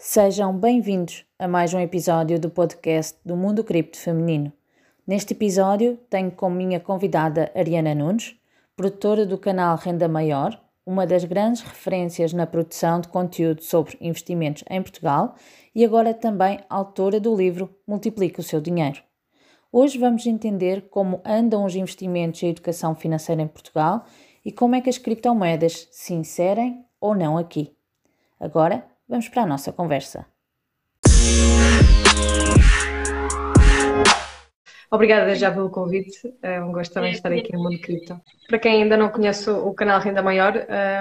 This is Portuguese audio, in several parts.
Sejam bem-vindos a mais um episódio do podcast do Mundo Cripto Feminino. Neste episódio tenho como minha convidada Ariana Nunes, produtora do canal Renda Maior, uma das grandes referências na produção de conteúdo sobre investimentos em Portugal e agora também autora do livro Multiplique o seu dinheiro. Hoje vamos entender como andam os investimentos e a educação financeira em Portugal e como é que as criptomoedas se inserem ou não aqui. Agora Vamos para a nossa conversa. Obrigada já pelo convite. É um gosto também estar aqui no Mundo Cripto. Para quem ainda não conhece o canal Renda Maior,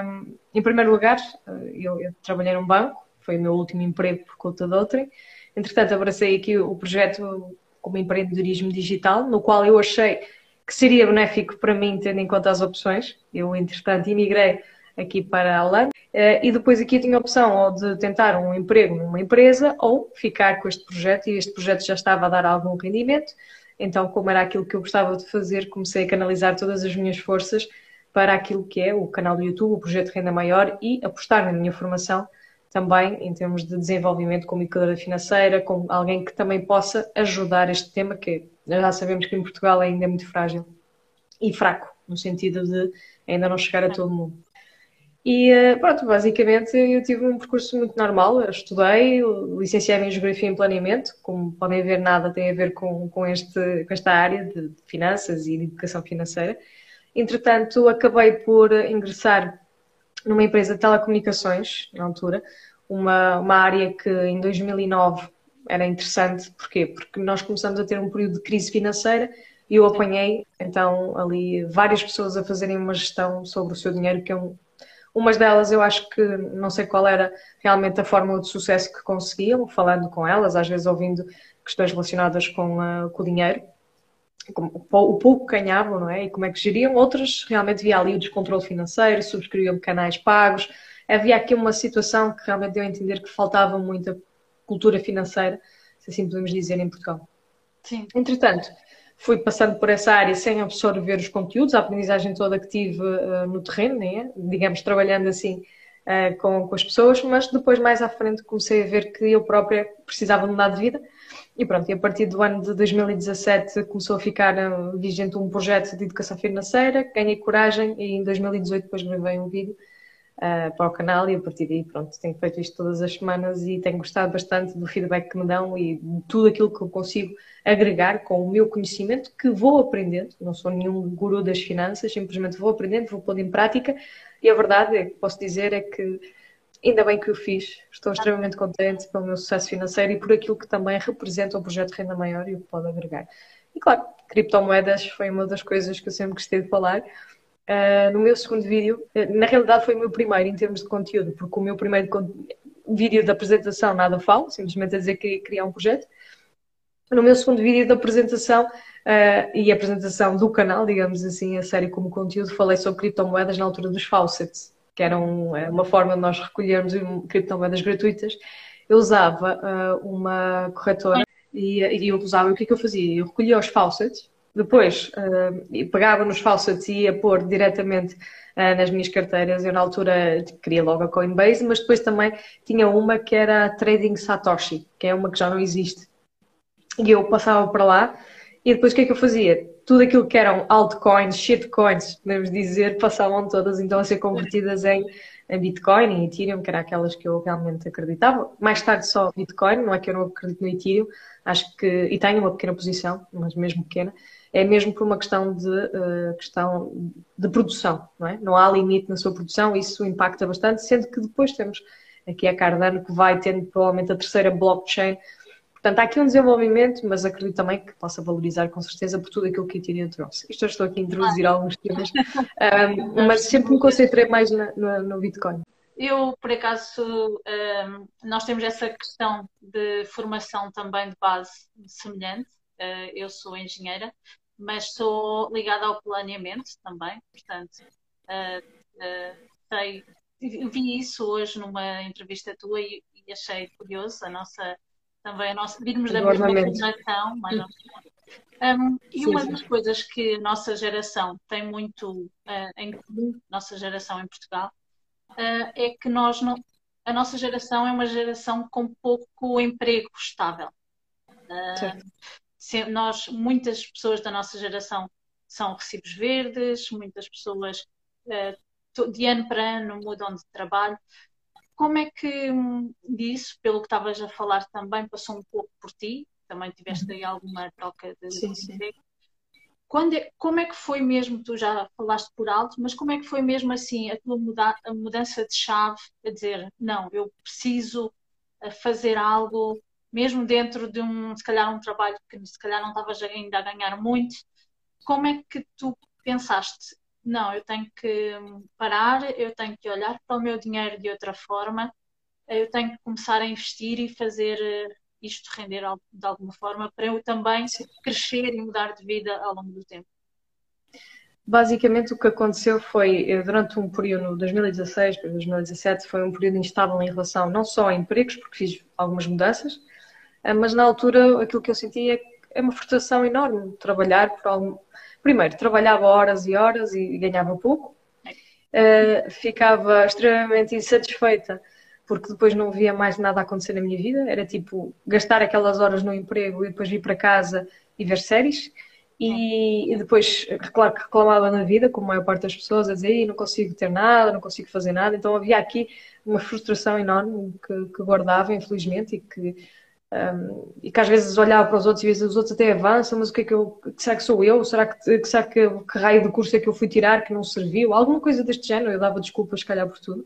um, em primeiro lugar, eh, eu, eu, trabalhei num banco, foi o meu último emprego por conta de outrem. Entretanto, abracei aqui o projeto como empreendedorismo digital, no qual eu achei que seria benéfico para mim, tendo em conta as opções. Eu, entretanto, imigrei aqui para a. Eh, e depois aqui tinha a opção ou de tentar um emprego numa empresa ou ficar com este projeto e este projeto já estava a dar algum rendimento. Então, como era aquilo que eu gostava de fazer, comecei a canalizar todas as minhas forças para aquilo que é o canal do YouTube, o projeto Renda Maior e apostar na minha formação também em termos de desenvolvimento como educadora financeira, como alguém que também possa ajudar este tema que já sabemos que em Portugal ainda é muito frágil e fraco, no sentido de ainda não chegar a todo mundo. E eh, pronto, basicamente eu tive um percurso muito normal. Eu estudei, licenciei-me em Geografia e Planeamento, como podem ver, nada tem a ver com, com, este, com esta área de finanças e de educação financeira. Entretanto, acabei por ingressar numa empresa de telecomunicações, na altura, uma, uma área que em 2009 era interessante. Porquê? Porque nós começamos a ter um período de crise financeira e eu apanhei, então, ali várias pessoas a fazerem uma gestão sobre o seu dinheiro, que é um, Umas delas eu acho que não sei qual era realmente a fórmula de sucesso que conseguiam, falando com elas, às vezes ouvindo questões relacionadas com, uh, com o dinheiro, o pouco que ganhavam, não é? E como é que geriam. Outras realmente via ali o descontrole financeiro, subscreviam canais pagos. Havia aqui uma situação que realmente deu a entender que faltava muita cultura financeira, se assim podemos dizer, em Portugal. Sim. Entretanto, fui passando por essa área sem absorver os conteúdos, a aprendizagem toda que tive uh, no terreno, né? digamos, trabalhando assim uh, com, com as pessoas, mas depois mais à frente comecei a ver que eu própria precisava mudar de vida e pronto, e a partir do ano de 2017 começou a ficar uh, vigente um projeto de educação financeira, ganhei coragem e em 2018 depois gravei um vídeo uh, para o canal e a partir daí, pronto, tenho feito isto todas as semanas e tenho gostado bastante do feedback que me dão e de tudo aquilo que eu consigo agregar com o meu conhecimento que vou aprendendo. Não sou nenhum guru das finanças, simplesmente vou aprendendo, vou pondo em prática e a verdade é que posso dizer é que ainda bem que o fiz. Estou extremamente contente pelo meu sucesso financeiro e por aquilo que também representa o projeto Renda Maior e o que pode agregar. E claro, criptomoedas foi uma das coisas que eu sempre gostei de falar Uh, no meu segundo vídeo, uh, na realidade foi o meu primeiro em termos de conteúdo, porque o meu primeiro vídeo da apresentação nada falo, simplesmente a dizer que criar um projeto. No meu segundo vídeo da apresentação uh, e apresentação do canal, digamos assim, a série como conteúdo, falei sobre criptomoedas na altura dos faucets, que eram uma forma de nós recolhermos criptomoedas gratuitas. Eu usava uma corretora e, e eu usava, o que é que eu fazia? Eu recolhia os faucets, depois, uh, pegava nos faucets e ia pôr diretamente uh, nas minhas carteiras. Eu, na altura, queria logo a Coinbase, mas depois também tinha uma que era Trading Satoshi, que é uma que já não existe. E eu passava para lá e depois o que é que eu fazia? Tudo aquilo que eram altcoins, shitcoins, podemos dizer, passavam todas então a ser convertidas em, em Bitcoin e Ethereum, que eram aquelas que eu realmente acreditava. Mais tarde só Bitcoin, não é que eu não acredito no Ethereum, acho que, e tenho uma pequena posição, mas mesmo pequena, é mesmo por uma questão de, uh, questão de produção, não é? Não há limite na sua produção, isso impacta bastante, sendo que depois temos aqui a Cardano que vai tendo provavelmente a terceira blockchain. Portanto, há aqui um desenvolvimento, mas acredito também que possa valorizar com certeza por tudo aquilo que a Ethereum trouxe. Isto eu estou aqui a introduzir ah. alguns temas, um, mas sempre me concentrei mais na, no, no Bitcoin. Eu, por acaso, um, nós temos essa questão de formação também de base semelhante. Uh, eu sou engenheira, mas sou ligada ao planeamento também, portanto, uh, uh, sei, vi isso hoje numa entrevista tua e, e, achei curioso a nossa, também a nossa, virmos da mesma formação, mas um, e sim, uma sim. das coisas que a nossa geração tem muito uh, em comum, nossa geração em Portugal, é que nós não, a nossa geração é uma geração com pouco emprego estável. Uh, nós, muitas pessoas da nossa geração são recibos verdes, muitas pessoas uh, de ano para ano mudam de trabalho. Como é que hum, disso, pelo que estavas a falar também, passou um pouco por ti? Também tiveste uhum. aí alguma troca de sim, emprego? Quando é, como é que foi mesmo, tu já falaste por alto, mas como é que foi mesmo assim a tua muda, a mudança de chave, a dizer, não, eu preciso eh, fazer algo, mesmo dentro de um, se calhar um trabalho que se calhar não estavas ainda a ganhar muito, como é que tu pensaste, não, eu tenho que parar, eu tenho que olhar para o meu dinheiro de outra forma, eu tenho que começar a investir e fazer eh, isto render de alguma forma para eu também crescer e mudar de vida ao longo do tempo. Basicamente o que aconteceu foi, durante um período, 2016 para 2017, foi um período instável em relação não só a empregos, porque fiz algumas mudanças, eh, mas na altura aquilo que eu sentia é uma frustração enorme trabalhar por algum... Primeiro, trabalhava horas e horas e ganhava pouco, uh, ficava extremamente insatisfeita porque depois não via mais nada acontecer na minha vida. Era tipo gastar aquelas horas no emprego e depois vir para casa e ver séries. E, e depois, claro que reclamava na vida, como a maior parte das pessoas, a dizer não consigo ter nada, não consigo fazer nada. Então havia aqui uma frustração enorme que, que guardava, infelizmente, e que, um, e que às vezes olhava para os outros e via os outros até avançam, mas o que é que eu. Será que sou eu? Será que, será que, que raio de curso é que eu fui tirar que não serviu? Alguma coisa deste género, eu dava desculpas, se calhar, por tudo.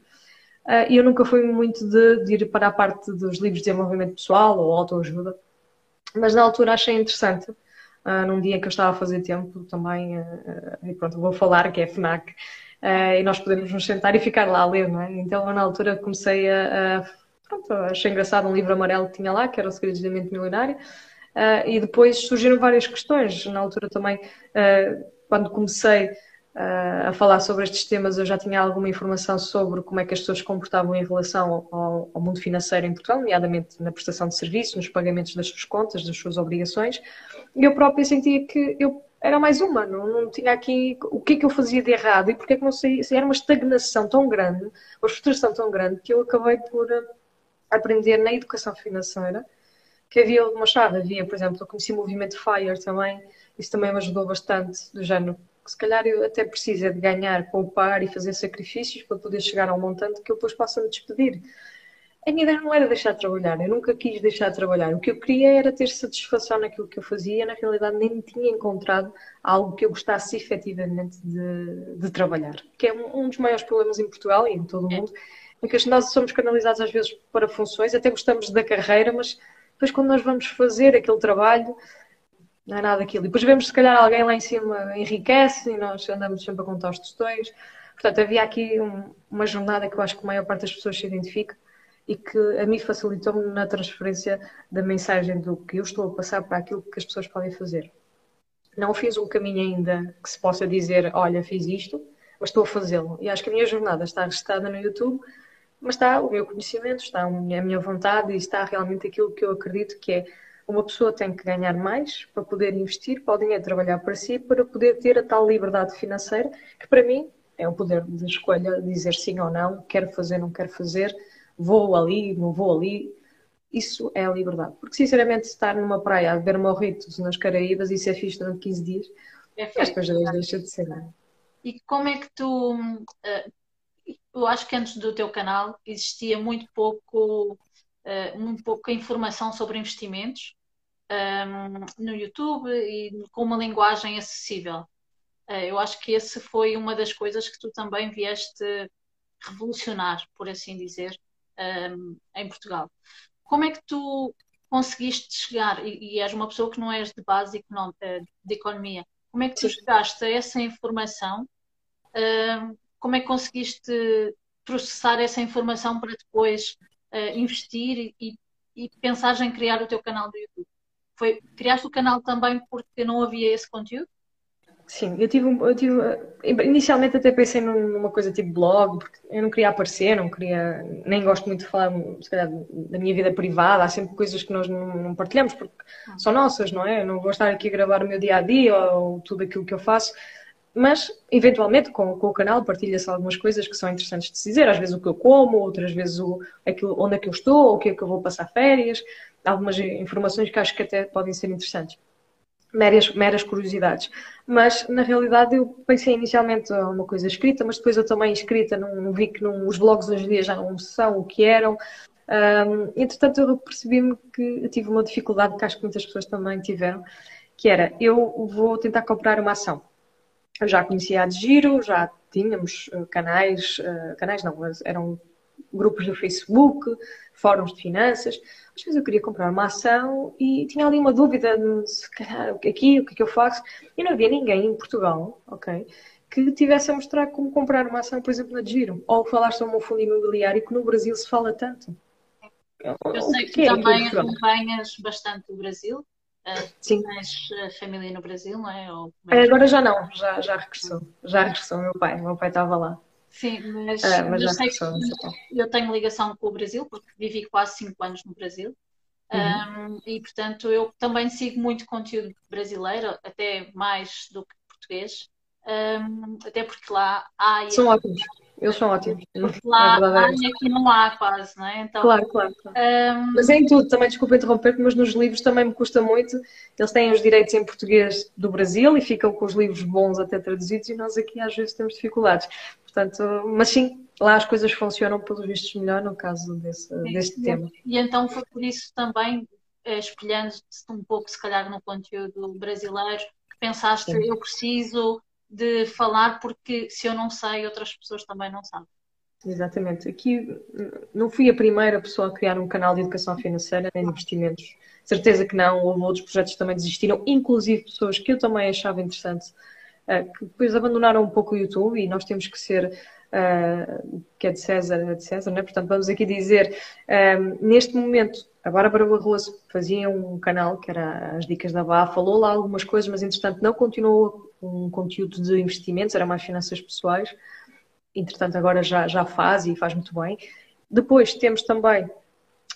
Uh, e eu nunca fui muito de, de, ir para a parte dos livros de desenvolvimento pessoal ou autoajuda, mas na altura achei interessante, uh, num dia que eu estava a fazer tempo também, uh, e pronto, vou falar que é FNAC, e nós podemos nos sentar e ficar lá a ler, não é? Então eu, na altura comecei a, a pronto, achei engraçado um livro amarelo que tinha lá, que era o Segredos de Mente Milionário, e depois surgiram várias questões, na altura também, quando comecei uh, a falar sobre estes temas, eu já tinha alguma informação sobre como é que as pessoas se comportavam em relação ao, ao, mundo financeiro em Portugal, nomeadamente na prestação de serviços, nos pagamentos das suas contas, das suas obrigações, e eu própria sentia que eu era mais uma, não, não tinha aqui o que é que eu fazia de errado e porque é que não sei, era uma estagnação tão grande, uma frustração tão grande, que eu acabei por uh, aprender na educação financeira que havia uma chave, havia, por exemplo, eu conheci o movimento FIRE também, isso também me ajudou bastante, do género, que se calhar eu até preciso é de ganhar, poupar e fazer sacrifícios para poder chegar a um montante que eu depois possa me despedir. A minha ideia não era deixar de trabalhar, eu nunca quis deixar de trabalhar. O que eu queria era ter satisfação naquilo que eu fazia, na realidade nem tinha encontrado algo que eu gostasse efetivamente de, de trabalhar. Que é um, um, dos maiores problemas em Portugal e em todo o mundo, é que nós somos canalizados às vezes para funções, até gostamos da carreira, mas depois quando nós vamos fazer aquele trabalho, não é nada daquilo. E depois vemos se calhar alguém lá em cima enriquece e nós andamos sempre a contar os tostões. Portanto, havia aqui um, uma jornada que eu acho que a maior parte das pessoas se identifica e que a mim facilitou-me na transferência da mensagem do que eu estou a passar para aquilo que as pessoas podem fazer. Não fiz um caminho ainda que se possa dizer, olha, fiz isto, mas estou a fazê-lo. E acho que a minha jornada está registrada no YouTube, mas está o meu conhecimento, está a minha vontade e está realmente aquilo que eu acredito que é uma pessoa tem que ganhar mais para poder investir, para o dinheiro trabalhar para si, para poder ter a tal liberdade financeira, que para mim é o poder de escolha, dizer sim ou não, quero fazer, não quero fazer, vou ali, não vou ali. Isso é a liberdade. Porque, sinceramente, estar numa praia a beber morritos nas Caraíbas, isso é fixe durante 15 dias, é as coisas deixam de ser. Não. E como é que tu. Eu acho que antes do teu canal existia muito pouco, uh, muito pouca informação sobre investimentos um, no YouTube e com uma linguagem acessível. Uh, eu acho que esse foi uma das coisas que tu também vieste revolucionar, por assim dizer, um, em Portugal. Como é que tu conseguiste chegar, e, e és uma pessoa que não és de base de economia, como é que tu chegaste a essa informação? Um, como é que conseguiste processar essa informação para depois uh, investir e, e pensar em criar o teu canal do YouTube? Foi, criaste o canal também porque não havia esse conteúdo? Sim, eu tive, eu tive inicialmente até pensei numa coisa tipo blog, porque eu não queria aparecer, não queria, nem gosto muito de falar, se calhar, da minha vida privada, há sempre coisas que nós não, não partilhamos, porque ah. são nossas, não é? Eu não vou estar aqui a gravar o meu dia a dia ou tudo aquilo que eu faço. Mas, eventualmente, com, com o canal partilha-se algumas coisas que são interessantes de se dizer. Às vezes o que eu como, outras vezes o, aquilo, onde é que eu estou, o que é que eu vou passar férias. Algumas informações que acho que até podem ser interessantes. Meras, meras curiosidades. Mas, na realidade, eu pensei inicialmente uma coisa escrita, mas depois eu também escrita, não, vi que não, os blogs hoje em dia já não são o que eram. Um, entretanto, eu percebi-me que tive uma dificuldade que acho que muitas pessoas também tiveram, que era, eu vou tentar comprar uma ação eu já conhecia a de Giro, já tínhamos uh, canais, uh, canais não, eram grupos do Facebook, fóruns de finanças. Às vezes eu queria comprar uma ação e tinha ali uma dúvida, se calhar, aqui, o que é que eu faço? E não havia ninguém em Portugal, ok? Que tivesse a mostrar como comprar uma ação, por exemplo, na Giro. Ou falar sobre um fundo imobiliário que no Brasil se fala tanto. Eu sei que, que é também acompanhas bastante o Brasil. Sim. Tens família no Brasil, não é? Ou... É, agora já não, já, já regressou. Já regressou meu pai, meu pai estava lá. Sim, mas, uh, mas eu que eu tenho ligação com o Brasil, porque vivi quase 5 anos no Brasil. Uhum. Um, e portanto eu também sigo muito conteúdo brasileiro, até mais do que português, um, até porque lá há. São ótimos. Eles são ótimos. Porque lá é aqui não há quase, não é? Então, claro, claro. claro. Um... Mas é em tudo, também desculpa interromper mas nos livros também me custa muito. Eles têm os direitos em português do Brasil e ficam com os livros bons até traduzidos e nós aqui às vezes temos dificuldades. Portanto, mas sim, lá as coisas funcionam pelos vistos melhor no caso desse, deste e, tema. E então foi por isso também, eh, espelhando-se um pouco se calhar no conteúdo brasileiro, que pensaste, sim. eu preciso de falar, porque se eu não sei, outras pessoas também não sabem. Exatamente. Aqui não fui a primeira pessoa a criar um canal de educação financeira nem de investimentos. Certeza que não. Houve outros projetos que também desistiram, inclusive pessoas que eu também achava interessante, eh, que depois abandonaram um pouco o YouTube e nós temos que ser uh, que é de César, é de César, né? portanto vamos aqui dizer, ehm, neste momento a Bárbara Barroso fazia um canal que era as dicas da BA, falou lá algumas coisas, mas entretanto não continuou um conteúdo de investimentos, era mais finanças pessoais, entretanto agora já, já faz e faz muito bem. Depois temos também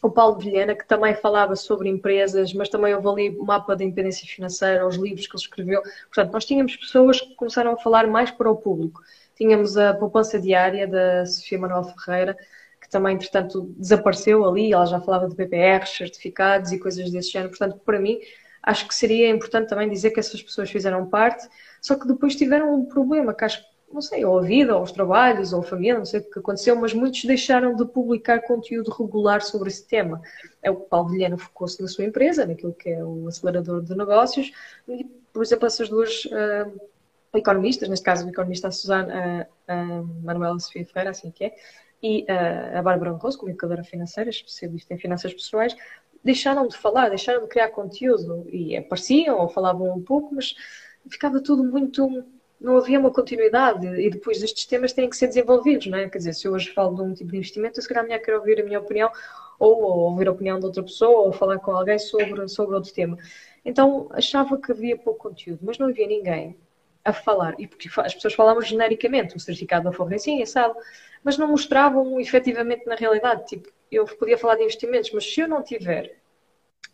o Paulo Vilhena, que também falava sobre empresas, mas também houve ali o mapa da independência financeira, os livros que ele escreveu. Portanto, nós tínhamos pessoas que começaram a falar mais para o público. Tínhamos a poupança diária da Sofia Manuel Ferreira, que também, entretanto, desapareceu ali. Ela já falava de PPRs, certificados e coisas desse género. Portanto, para mim, acho que seria importante também dizer que essas pessoas fizeram parte, só que depois tiveram um problema, que acho não sei, ou a vida, ou os trabalhos, ou a família, não sei o que aconteceu, mas muitos deixaram de publicar conteúdo regular sobre esse tema. É o Paulo Vilhena focou-se na sua empresa, naquilo que é o acelerador de negócios, e, por exemplo, essas duas uh, economistas, neste caso o economista a Susana uh, Manuela Sofia Ferreira, assim que é, e uh, a Bárbara Rosso, comunicadora financeira, especialista em finanças pessoais, deixaram de falar, deixaram de criar conteúdo e apareciam ou falavam um pouco, mas ficava tudo muito. Não havia uma continuidade e depois estes temas têm que ser desenvolvidos, não é? Quer dizer, se eu hoje falo de um tipo de investimento, eu se calhar amanhã quero ouvir a minha opinião ou, ou ouvir a opinião de outra pessoa ou falar com alguém sobre, sobre outro tema. Então achava que havia pouco conteúdo, mas não havia ninguém a falar. E porque as pessoas falavam genericamente, o certificado da forra assim, assado, mas não mostravam efetivamente na realidade. Tipo, eu podia falar de investimentos, mas se eu não tiver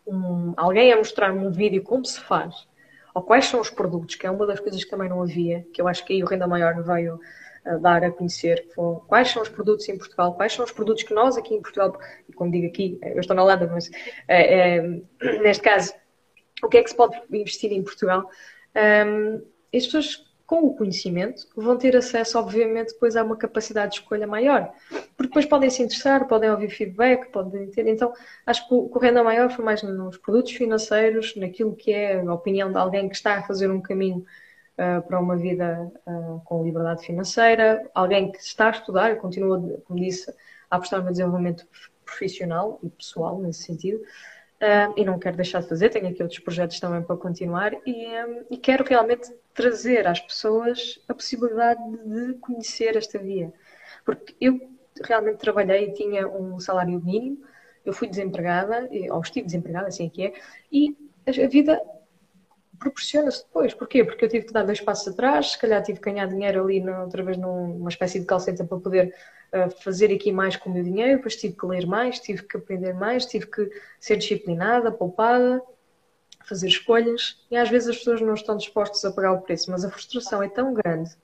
um, alguém a mostrar-me um vídeo como se faz, ou quais são os produtos, que é uma das coisas que também não havia, que eu acho que aí o Renda Maior veio a dar a conhecer, quais são os produtos em Portugal, quais são os produtos que nós aqui em Portugal, e como digo aqui, eu estou na Holanda, mas é, é, neste caso, o que é que se pode investir em Portugal? Um, as pessoas com o conhecimento vão ter acesso, obviamente, depois a uma capacidade de escolha maior. Porque depois podem se interessar, podem ouvir feedback, podem ter. Então, acho que o Renda Maior foi mais nos produtos financeiros, naquilo que é a opinião de alguém que está a fazer um caminho uh, para uma vida uh, com liberdade financeira, alguém que está a estudar, continua, como disse, a apostar no desenvolvimento profissional e pessoal nesse sentido. E não quero deixar de fazer, tenho aqui outros projetos também para continuar e, um, e, quero realmente trazer às pessoas a possibilidade de conhecer esta via. Porque eu realmente trabalhei e tinha um salário mínimo, eu fui desempregada, ou estive desempregada, assim é que é, e a vida proporciona-se depois. Porquê? Porque eu tive que dar dois passos atrás, se calhar tive que ganhar dinheiro ali outra vez numa espécie de calceta para poder fazer aqui mais com o meu dinheiro, depois tive que ler mais, tive que aprender mais, tive que ser disciplinada, poupada. fazer escolhas e às vezes as pessoas não estão dispostas a pagar o preço, mas a frustração é tão grande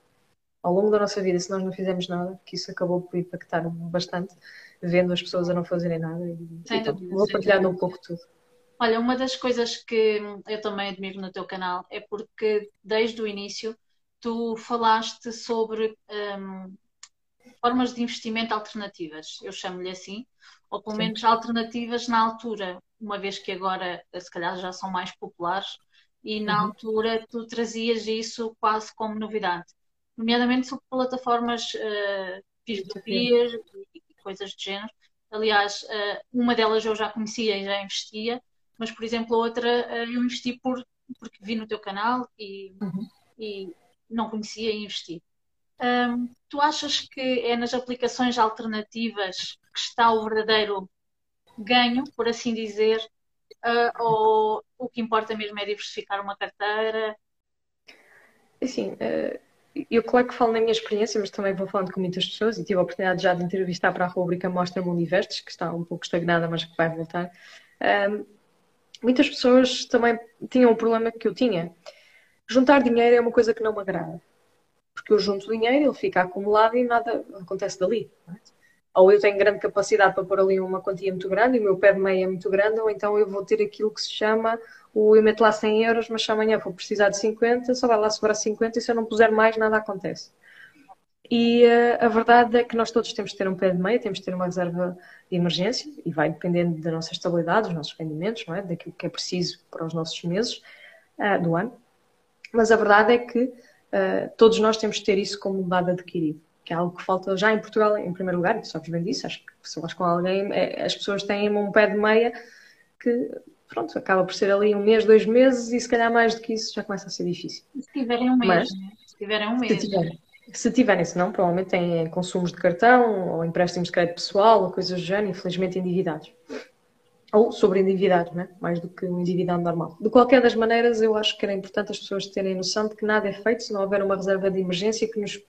ao longo da nossa vida, se nós não fizermos nada, que isso acabou por impactar bastante, vendo as pessoas a não fazerem nada. E, então, vou partilhando um pouco tudo. Olha, uma das coisas que eu também admiro no teu canal é porque desde o início tu falaste sobre um, formas de investimento alternativas, eu chamo-lhe assim, ou pelo Sim. menos alternativas na altura, uma vez que agora se calhar já são mais populares, e na uhum. altura tu trazias isso quase como novidade, nomeadamente sobre plataformas uh, e coisas do género. Aliás, uh, uma delas eu já conhecia e já investia, mas por exemplo, a outra uh, eu investi por, porque vi no teu canal e, uhum. e não conhecia e investi. Tu achas que é nas aplicações alternativas que está o verdadeiro ganho, por assim dizer, uh, ou o que importa mesmo é diversificar uma carteira? Assim, uh, eu claro que falo na minha experiência, mas também vou falando com muitas pessoas e tive a oportunidade já de entrevistar para a rubrica Mostra-me Universos, que está um pouco estagnada, mas que vai voltar. Um, muitas pessoas também tinham o problema que eu tinha. Juntar dinheiro é uma coisa que não me agrada porque eu junto dinheiro, ele fica acumulado e nada acontece dali. É? Ou eu tenho grande capacidade para pôr ali uma quantia muito grande e o meu pé de meia é muito grande, ou então eu vou ter aquilo que se chama o eu meto lá 100 euros, mas se amanhã vou precisar de 50, só vai lá sobrar 50 e se eu não puser mais, nada acontece. E uh, a verdade é que nós todos temos de ter um pé de meia, temos de ter uma reserva de emergência e vai dependendo da nossa estabilidade, dos nossos rendimentos, não é? daquilo que é preciso para os nossos meses uh, do ano. Mas a verdade é que uh, todos nós temos de ter isso como dado adquirido, que é algo que falta já em Portugal, em primeiro lugar, e sabes bem disso, acho que se falas com alguém, é, as pessoas têm um pé de meia que, pronto, acaba por ser ali um mês, dois meses, e se calhar mais do que isso já começa a ser difícil. Se tiverem um mês, Mas, né? se tiverem um mês. Se tiverem, se tiverem, se não, provavelmente têm consumos de cartão, ou empréstimos de crédito pessoal, ou coisas do género, infelizmente endividados ou sobre endividar, né? mais do que um endividado normal. De qualquer das maneiras, eu acho que era importante as pessoas terem noção de que nada é feito se não houver uma reserva de emergência que nos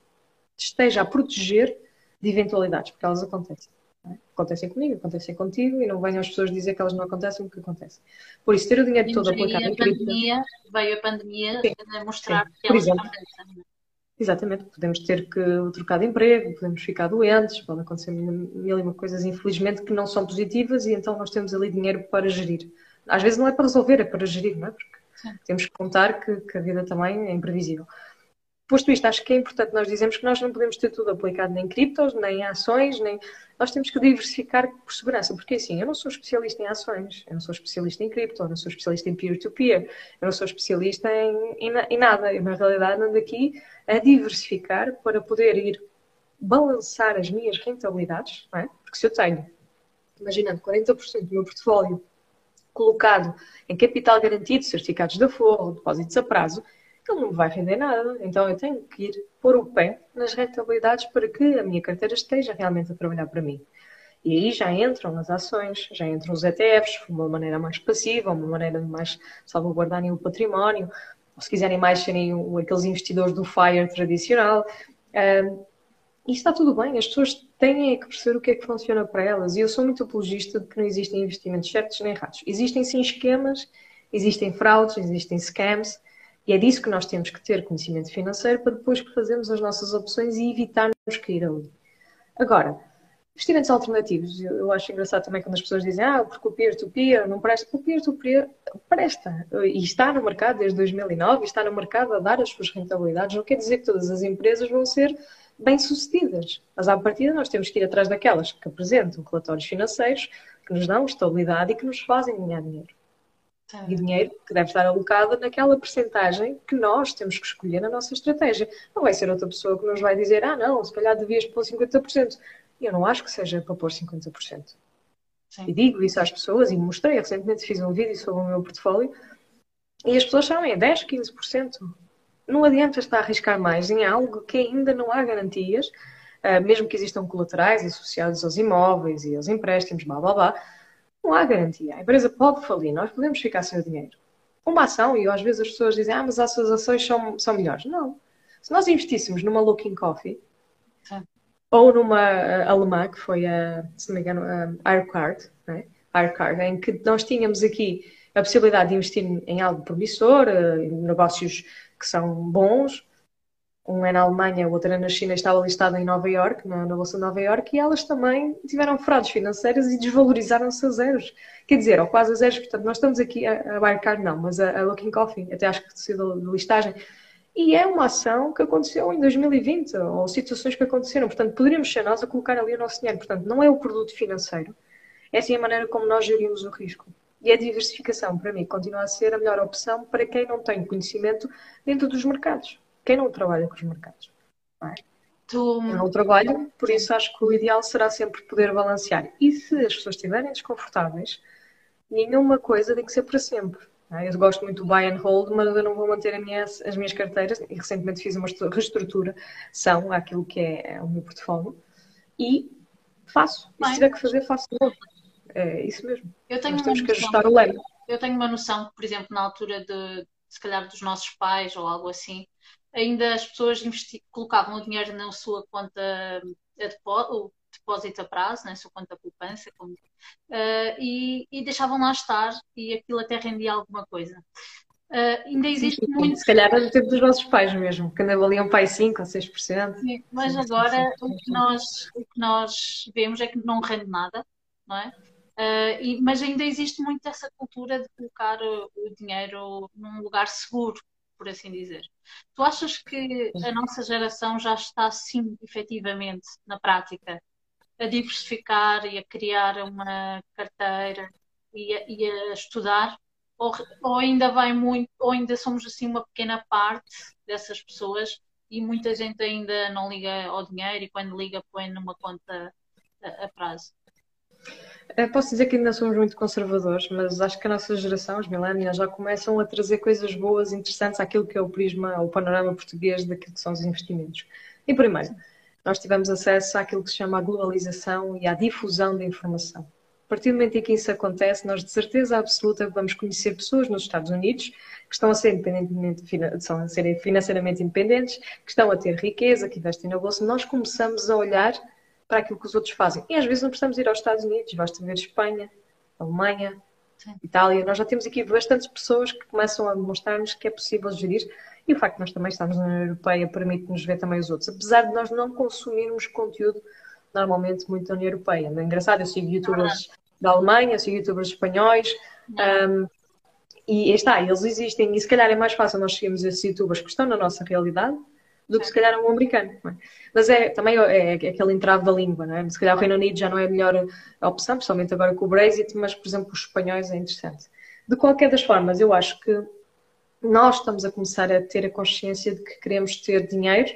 esteja a proteger de eventualidades, porque elas acontecem. É? Acontecem comigo, acontecem contigo e não venham as pessoas dizer que elas não acontecem porque acontecem. Por isso, ter o dinheiro todo aplicado pandemia, Veio a pandemia Sim. a mostrar Sim. que elas acontecem. Exatamente, podemos ter que trocar de emprego, podemos ficar doentes, pode acontecer mil e uma coisas, infelizmente, que não são positivas e então nós temos ali dinheiro para gerir. Às vezes não é para resolver, é para gerir, não é? Porque Sim. temos que contar que, que, a vida também é imprevisível. Posto isto, acho que é importante nós dizermos que nós não podemos ter tudo aplicado nem em criptos, nem em ações, nem. Nós temos que diversificar por segurança, porque assim, eu não sou especialista em ações, eu não sou especialista em cripto, eu não sou especialista em peer-to-peer, -peer, eu não sou especialista em, em, em nada. Eu, na realidade, ando aqui a diversificar para poder ir balançar as minhas rentabilidades, é? porque se eu tenho, imaginando 40% do meu portfólio colocado em capital garantido, certificados da Forro, depósitos a prazo, ele não vai render nada. Então eu tenho que ir pôr o pé nas rentabilidades para que a minha carteira esteja realmente a trabalhar para mim. E aí já entram as ações, já entram os ETFs, uma maneira mais passiva, uma maneira de mais salvaguardarem o património, ou se quiserem mais serem aqueles investidores do FIRE tradicional. Um, e está tudo bem, as pessoas têm que perceber o que é que funciona para elas. E eu sou muito apologista de que não existem investimentos certos nem errados. Existem sim esquemas, existem fraudes, existem scams, e é disso que nós temos que ter conhecimento financeiro para depois fazermos as nossas opções e evitarmos cair ali. Agora, Investimentos alternativos, eu acho engraçado também quando as pessoas dizem ah, porque o peer-to-peer não presta. O peer-to-peer presta e está no mercado desde 2009 e está no mercado a dar as suas rentabilidades. Não quer dizer que todas as empresas vão ser bem-sucedidas, mas à partida nós temos que ir atrás daquelas que apresentam relatórios financeiros que nos dão estabilidade e que nos fazem ganhar dinheiro. E dinheiro que deve estar alocado naquela percentagem que nós temos que escolher na nossa estratégia. Não vai ser outra pessoa que nos vai dizer, ah, não, se calhar devias pôr 50%. Eu não acho que seja para pôr 50%. Sim. E digo isso às pessoas e mostrei, recentemente fiz um vídeo sobre o meu portfólio e as pessoas sabem, é 10, 15%. Não adianta estar a arriscar mais em algo que ainda não há garantias, ah, mesmo que existam colaterais associados aos imóveis e aos empréstimos, blá blá blá, não há garantia. A empresa pode falir, nós podemos ficar sem o dinheiro. Uma ação, e às vezes as pessoas dizem, ah, mas as suas ações são, são melhores. Não. Se nós investíssemos numa Looking Coffee, Sim ou numa eh, alemã, que foi a, se não me engano, a Aircard, né? Aircard, em que nós tínhamos aqui a possibilidade de investir em algo promissor, em negócios que são bons. Um é na Alemanha, o outro é na China, estava listado em Nova York, na, na Bolsa de Nova York, e elas também tiveram fraudes financeiras e desvalorizaram-se a zeros. Quer dizer, ou quase a zeros. Portanto, nós estamos aqui a, a não, mas a, a Looking Coffee, até acho que saiu da listagem. E é uma ação que aconteceu em 2020, ou situações que aconteceram. Portanto, poderíamos ser nós a colocar ali o nosso dinheiro. Portanto, não é o produto financeiro, é assim a maneira como nós gerimos o risco. E a diversificação, para mim, continua a ser a melhor opção para quem não tem conhecimento dentro dos mercados. Quem não trabalha com os mercados. Não é? Tu... Eu não trabalho, por isso acho que o ideal será sempre poder balancear. E se as pessoas estiverem desconfortáveis, nenhuma coisa tem que ser para sempre. É? Eu gosto muito do buy and hold, mas eu não vou manter minha, as minhas carteiras. E recentemente fiz uma reestruturação àquilo que é o meu portfólio. E faço. E se tiver que fazer, faço de novo. É isso mesmo. Eu tenho Nós temos que ajustar o leme. Eu tenho uma noção, por exemplo, na altura de, se calhar, dos nossos pais ou algo assim, ainda as pessoas colocavam o dinheiro na sua conta a depósito, depósito a prazo, na sua conta poupança, como, uh, e, e, deixavam lá estar e aquilo até rendia alguma coisa. Uh, ainda existe sim, muito. Se calhar no tempo dos nossos pais mesmo, que ainda valiam pai 5 ou 6%. Sim, mas agora o que, nós, o que nós vemos é que não rende nada, não é? Uh, e, mas ainda existe muito essa cultura de colocar o, o dinheiro num lugar seguro, por assim dizer. Tu achas que a nossa geração já está, sim, efetivamente, na prática, a diversificar e a criar uma carteira e a, e a estudar? Ou, ou, ainda vai muito, ou ainda somos assim uma pequena parte dessas pessoas e muita gente ainda não liga ao dinheiro e quando liga põe numa conta a, a prazo? Posso dizer que ainda somos muito conservadores, mas acho que a nossa geração, os millennials, já começam a trazer coisas boas, interessantes àquilo que é o prisma, o panorama português daquilo que são os investimentos. Em primeiro, nós tivemos acesso àquilo que se chama a globalização e à difusão da informação. A partir do momento em que isso acontece, nós de certeza absoluta vamos conhecer pessoas nos Estados Unidos que estão a ser, independentemente, estão a ser financeiramente independentes, que estão a ter riqueza, que investem na bolsa. Nós começamos a olhar para aquilo que os outros fazem. E às vezes não precisamos ir aos Estados Unidos, basta ver Espanha, Alemanha, Sim. Itália. Nós já temos aqui bastantes pessoas que começam a demonstrar-nos que é possível gerir. E o facto de nós também estarmos na União Europeia permite-nos ver também os outros, apesar de nós não consumirmos conteúdo normalmente muito da União Europeia. É engraçado, eu sigo youtubers da Alemanha, sigo youtubers espanhóis. Um, e está, eles existem, e se calhar é mais fácil nós seguirmos esses youtubers que estão na nossa realidade do que se calhar um americano. É? Mas é também é, é, aquele entrave da língua, não é? Se calhar o Reino Unido já não é a melhor opção, principalmente agora com o Brexit, mas por exemplo os espanhóis é interessante. De qualquer das formas, eu acho que nós estamos a começar a ter a consciência de que queremos ter dinheiro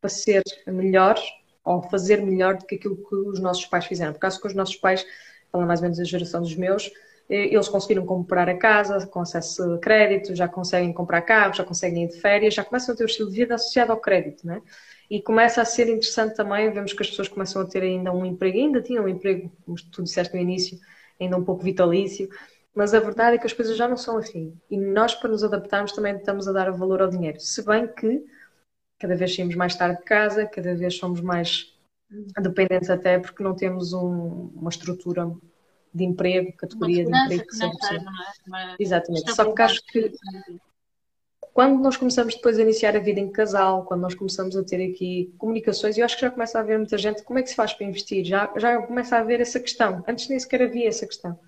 para ser melhor ou fazer melhor do que aquilo que os nossos pais fizeram. Por causa que os nossos pais, falando mais ou menos da geração dos meus, eles conseguiram comprar a casa com acesso a crédito, já conseguem comprar carros, já conseguem ir de férias, já começam a ter o estilo de vida associado ao crédito, né? E começa a ser interessante também, vemos que as pessoas começam a ter ainda um emprego, ainda tinham um emprego, como tu disseste no início, ainda um pouco vitalício, mas a verdade é que as coisas já não são assim. E nós, para nos adaptarmos, também estamos a dar valor ao dinheiro. Se bem que cada vez saímos mais tarde de casa, cada vez somos mais dependentes até porque não temos um, uma estrutura de emprego, categoria de emprego que seja possível. É? Exatamente. Só que acho que quando nós começamos depois a iniciar a vida em casal, quando nós começamos a ter aqui comunicações, eu acho que já começa a haver muita gente, como é que se faz para investir? Já, já começa a haver essa questão. Antes nem sequer havia essa questão.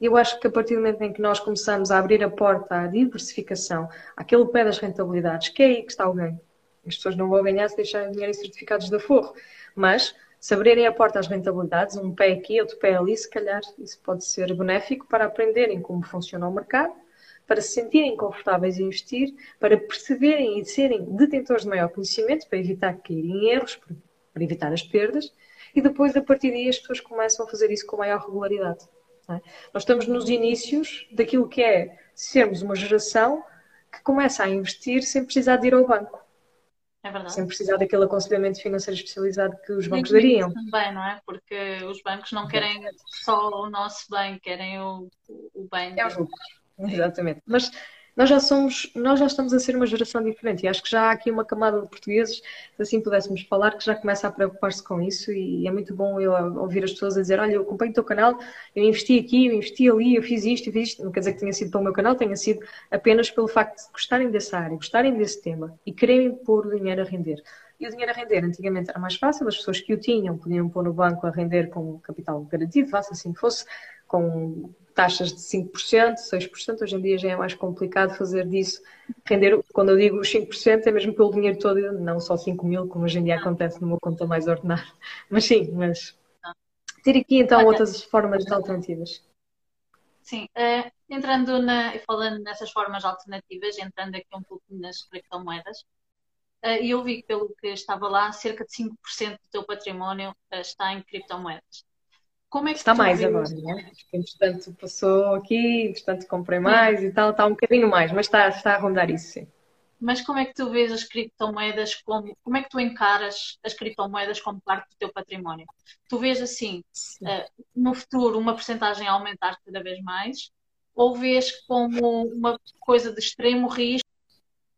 Eu acho que a partir do momento em que nós começamos a abrir a porta à diversificação, àquele pé das rentabilidades, que é aí que está o ganho. As pessoas não vão ganhar se deixarem dinheiro em certificados de aforro. Mas se abrirem a porta às rentabilidades, um pé aqui, outro pé ali, se calhar isso pode ser benéfico para aprenderem como funciona o mercado, para se sentirem confortáveis em investir, para perceberem e serem detentores de maior conhecimento, para evitar cair em erros, para evitar as perdas, e depois, a partir daí, as pessoas começam a fazer isso com maior regularidade. É? Nós estamos nos inícios daquilo que é sermos uma geração que começa a investir sem precisar de ir ao banco. É verdade. Sem precisar daquele aconselhamento financeiro especializado que os bancos dariam. Também, não é? Porque os bancos não querem só o nosso bem, querem o, o bem. É os. Exatamente. Mas nós já somos, nós já estamos a ser uma geração diferente e acho que já há aqui uma camada de portugueses, se assim pudéssemos falar, que já começa a preocupar-se com isso e é muito bom eu ouvir as pessoas a dizer, olha, eu acompanho o teu canal, eu investi aqui, eu investi ali, eu fiz isto, eu fiz isto, não quer dizer que tenha sido para o meu canal, tenha sido apenas pelo facto de gostarem dessa área, gostarem desse tema e quererem pôr o dinheiro a render. E o dinheiro a render, antigamente era mais fácil, as pessoas que o tinham podiam pôr no banco a render com capital garantido, faça assim fosse, com taxas de 5%, 6%, hoje em dia já é mais complicado fazer disso. Render, quando eu digo os 5%, é mesmo pelo dinheiro todo, não só 5 mil, como hoje em dia acontece numa conta mais ordenada. Mas sim, mas ter aqui então outras formas alternativas. Sim, uh, entrando na, falando nessas formas alternativas, entrando aqui um pouco nas criptomoedas, uh, eu vi que pelo que estava lá, cerca de 5% do teu património uh, está em criptomoedas. Como é que está mais agora, né? Entretanto, passou aqui, entretanto, comprei mais e tal, está um bocadinho mais, mas está, está a rondar isso, sim. Mas como é que tu vês as criptomoedas como. Como é que tu encaras as criptomoedas como parte do teu património? Tu vês assim, uh, no futuro, uma porcentagem a aumentar cada vez mais? Ou vês como uma coisa de extremo risco?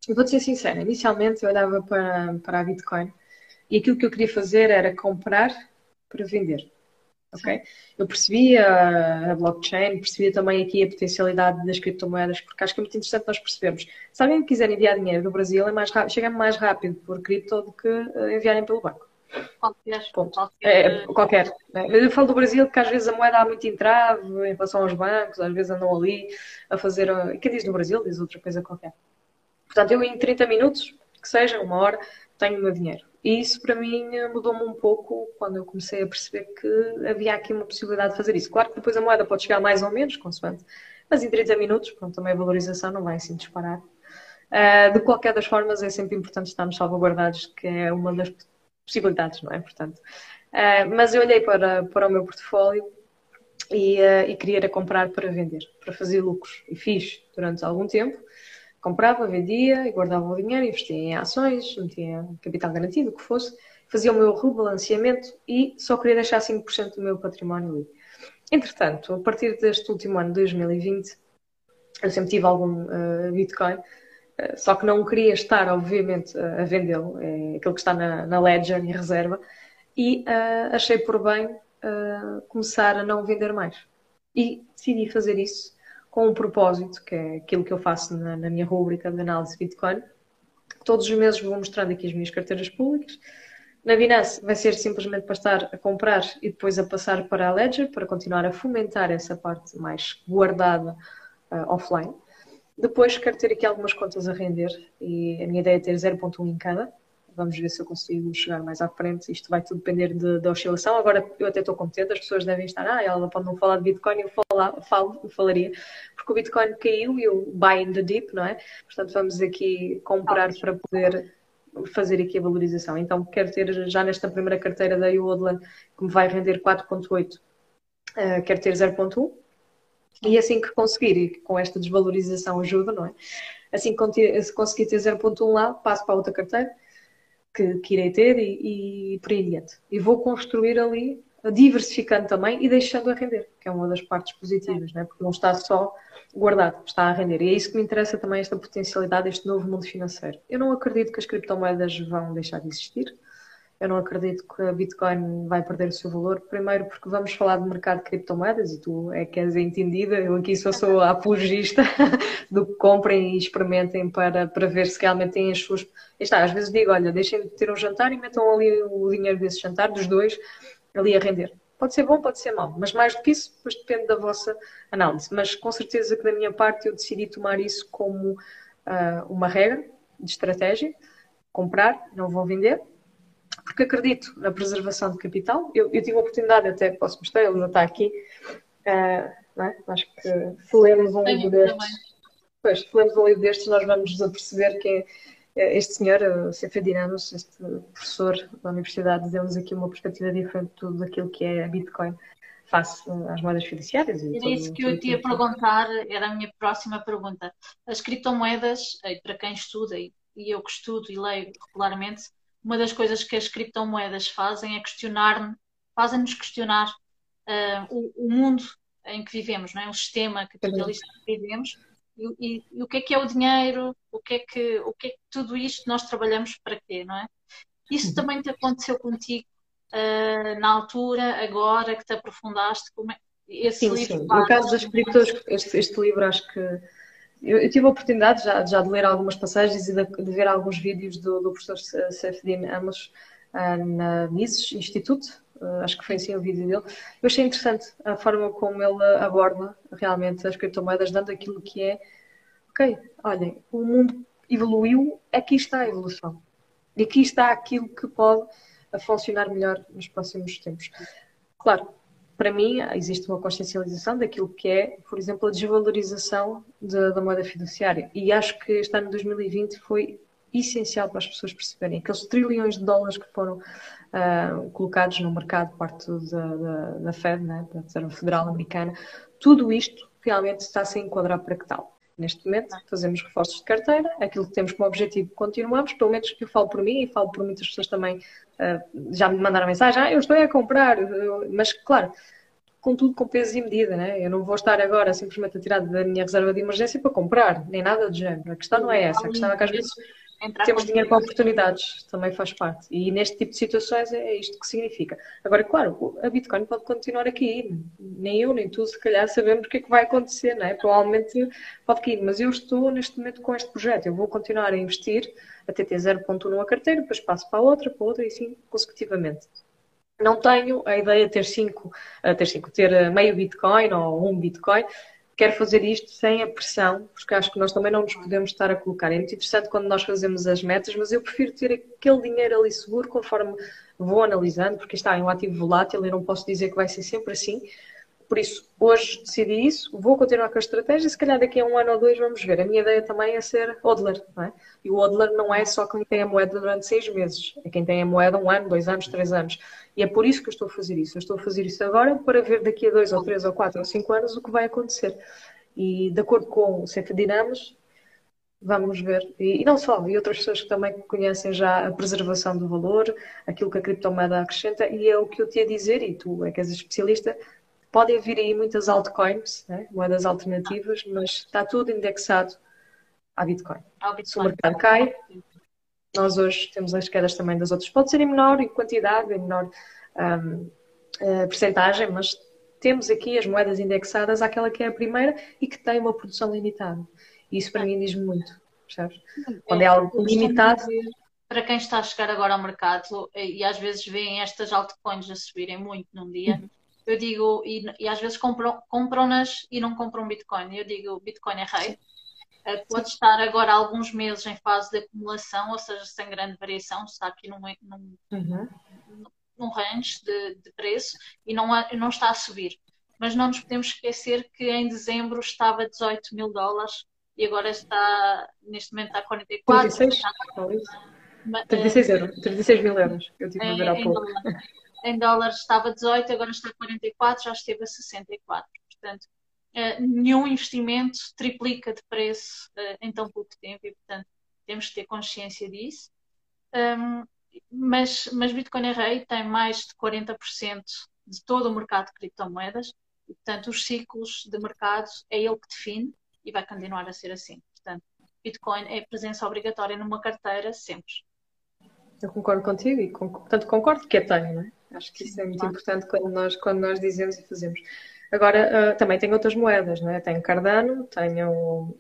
Eu vou-te ser sincera, inicialmente eu olhava para, para a Bitcoin e aquilo que eu queria fazer era comprar para vender ok? Eu percebia a blockchain, percebia também aqui a potencialidade das criptomoedas, porque acho que é muito interessante nós percebermos. Se alguém quiser enviar dinheiro do Brasil, é mais chega mais rápido por cripto do que eh, enviarem pelo banco. Qualquer. Ponto. É, qualquer. Né? Eu falo do Brasil porque às vezes a moeda há muito entrave em relação aos bancos, às vezes andam ali a fazer. Quem diz no Brasil diz outra coisa qualquer. Portanto, eu em 30 minutos, que seja, uma hora, tenho o meu dinheiro. E isso para mim mudou-me um pouco quando eu comecei a perceber que havia aqui uma possibilidade de fazer isso. Claro que depois a moeda pode chegar mais ou menos, consoante, mas em 30 minutos, pronto, também a valorização não vai assim disparar. Uh, de qualquer das formas, é sempre importante estarmos salvaguardados, que é uma das possibilidades, não é? Portanto, uh, mas eu olhei para, para o meu portfólio e, uh, e queria comprar para vender, para fazer lucros. E fiz durante algum tempo comprava, vendia e guardava o dinheiro, investia em ações, metia capital garantido, o que fosse, fazia o meu rebalanceamento e só queria deixar 5% do meu património ali. Entretanto, a partir deste último ano, 2020, eu sempre tive algum uh, Bitcoin, uh, só que não queria estar, obviamente, uh, a vendê-lo, é aquilo que está na, na Ledger, em reserva, e achei por bem começar a não vender mais. E decidi fazer isso com um propósito, que é aquilo que eu faço na, na minha rúbrica de análise Bitcoin. Todos os meses vou mostrando aqui as minhas carteiras públicas. Na Binance vai ser simplesmente para estar a comprar e depois a passar para a Ledger, para continuar a fomentar essa parte mais guardada uh, offline. Depois quero ter aqui algumas contas a render e a minha ideia é ter 0.1 em cada Vamos ver se eu consigo chegar mais à frente. Isto vai tudo depender de, da oscilação. Agora, eu até estou contente, as pessoas devem estar, ah, ela pode não falar de Bitcoin, eu falar, falo, eu falaria, porque o Bitcoin caiu e o buy in the deep, não é? Portanto, vamos aqui comprar para poder fazer aqui a valorização. Então, quero ter já nesta primeira carteira da Yodla, que me vai render 4.8, uh, quero ter 0.1. E assim que conseguir, e com esta desvalorização ajuda, não é? Assim que conseguir ter 0.1 lá, passo para a outra carteira que, que irei ter e, e por aí adiante. E vou construir ali, diversificando também e deixando a render, que é uma das partes positivas, né? porque não está só guardado, está a render. E é isso que me interessa também, esta potencialidade, este novo mundo financeiro. Eu não acredito que as criptomoedas vão deixar de existir. Eu não acredito que a Bitcoin vai perder o seu valor. Primeiro, porque vamos falar de mercado de criptomoedas e tu é que és entendida. Eu aqui só sou a apologista do que comprem e experimentem para, para ver se realmente têm as suas. Está, às vezes digo: olha, deixem de ter um jantar e metam ali o dinheiro desse jantar, dos dois, ali a render. Pode ser bom, pode ser mau, mas mais do que isso, depois depende da vossa análise. Mas com certeza que da minha parte eu decidi tomar isso como uh, uma regra de estratégia: comprar, não vou vender porque acredito na preservação de capital. Eu, eu tive a oportunidade, até posso mostrar, ele ainda está aqui. Uh, é? Acho que se lermos um livro destes, pois, se lermos um livro destes, nós vamos nos aperceber que é, este senhor, o C.F. Este professor da universidade, deu-nos aqui uma perspectiva diferente de tudo aquilo que é a Bitcoin face às moedas fiduciárias. Era isso que eu te ia perguntar, era a minha próxima pergunta. As criptomoedas, para quem estuda, e eu que estudo e leio regularmente, uma das coisas que as criptomoedas fazem é questionar, fazem-nos questionar uh, o, o, mundo em que vivemos, não é? o sistema capitalista que vivemos, e, e, o que é que é o dinheiro, o que é que, o que é que tudo isto nós trabalhamos para quê, não é? Isso uhum. também te aconteceu contigo uh, na altura, agora que te aprofundaste? Como é, esse sim, livro sim. No caso das criptos, este, este livro acho que eu, eu, tive a oportunidade já, já de ler algumas passagens e de, de ver alguns vídeos do, do professor Sefdin Amos uh, na Mises Institute, uh, acho que foi assim o vídeo dele. Eu achei interessante a forma como ele aborda realmente as criptomoedas, dando aquilo que é, ok, olhem, o mundo evoluiu, aqui está a evolução. E aqui está aquilo que pode funcionar melhor nos próximos tempos. Claro, para mim, existe uma consciencialização daquilo que é, por exemplo, a desvalorização de, da moeda fiduciária. E acho que este ano de 2020 foi essencial para as pessoas perceberem aqueles trilhões de dólares que foram uh, colocados no mercado, parte da, da, da Fed, né, da Reserva Federal Americana, tudo isto realmente está a se enquadrar para que tal. Neste momento, fazemos reforços de carteira, aquilo que temos como objetivo continuamos, pelo menos eu falo por mim e falo por muitas pessoas também, já me mandaram mensagem, ah, eu estou a comprar, mas claro, com tudo com peso e medida, né? Eu não vou estar agora simplesmente a tirar da minha reserva de emergência para comprar, nem nada do género. A questão não é essa, a questão é que às vezes Entrar Temos dinheiro para oportunidades, também faz parte. E neste tipo de situações é, isto que significa. Agora, claro, a Bitcoin pode continuar aqui. Nem eu, nem tu, se calhar, sabemos o que é que vai acontecer, não é? Provavelmente pode cair. Mas eu estou neste momento com este projeto. Eu vou continuar a investir até ter 0.1 numa carteira, depois passo para outra, para outra e assim consecutivamente. Não tenho a ideia de ter 5, ter, cinco, ter meio Bitcoin ou um Bitcoin quero fazer isto sem a pressão, porque acho que nós também não nos podemos estar a colocar. É muito interessante quando nós fazemos as metas, mas eu prefiro ter aquele dinheiro ali seguro conforme vou analisando, porque está em um ativo volátil e não posso dizer que vai ser sempre assim. Por isso, hoje decidi isso, vou continuar com a estratégia, se calhar daqui a um ano ou dois vamos ver. A minha ideia também é ser hodler, é? E o hodler não é só quem tem a moeda durante seis meses, é quem tem a moeda um ano, dois anos, três anos. E é por isso que eu estou a fazer isso. Eu estou a fazer isso agora para ver daqui a dois ou três ou quatro ou cinco anos o que vai acontecer. E de acordo com o Dinamos, vamos ver. E, e, não só, e outras pessoas que também conhecem já a preservação do valor, aquilo que a criptomoeda acrescenta, e é o que eu te ia dizer, e tu é que és especialista, podem vir aí muitas altcoins, né? moedas alternativas, mas está tudo indexado à Bitcoin. Bitcoin. Se o mercado cai, nós hoje temos as quedas também das outras. Pode ser em menor em quantidade, em menor um, uh, eh, percentagem, mas temos aqui as moedas indexadas àquela que é a primeira e que tem uma produção limitada. E isso para mim diz muito, percebes? Quando é algo limitado. Para quem está a chegar agora ao mercado e às vezes veem estas altcoins a subirem muito num dia, uhum. Eu digo, e, e, às vezes compram-nas compram e não compram Bitcoin. Eu digo, Bitcoin é rei, eh, pode estar agora alguns meses em fase de acumulação, ou seja, sem grande variação, está aqui num, num, uhum. num range de, de, preço e não, não está a subir. Mas não nos podemos esquecer que em dezembro estava 18 mil dólares e agora está, neste momento está a 44. 36? Está, 36 euros, 36 mil euros, eu tive a ver há pouco. Em dólares estava 18, agora está a 44, já esteve a 64. Portanto, uh, nenhum investimento triplica de preço uh, em tão pouco tempo e, portanto, temos que ter consciência disso. Mas, mas Bitcoin Array tem mais de 40% de todo o mercado de criptomoedas e, portanto, os ciclos de mercado é ele que define e vai continuar a ser assim. Portanto, Bitcoin é presença obrigatória numa carteira sempre. Eu concordo contigo e, portanto, concordo que é tenho, não é? Acho que isso é muito importante quando nós, quando nós dizemos e fazemos. Agora, uh, também tenho outras moedas, não é? Tenho Cardano, tenho,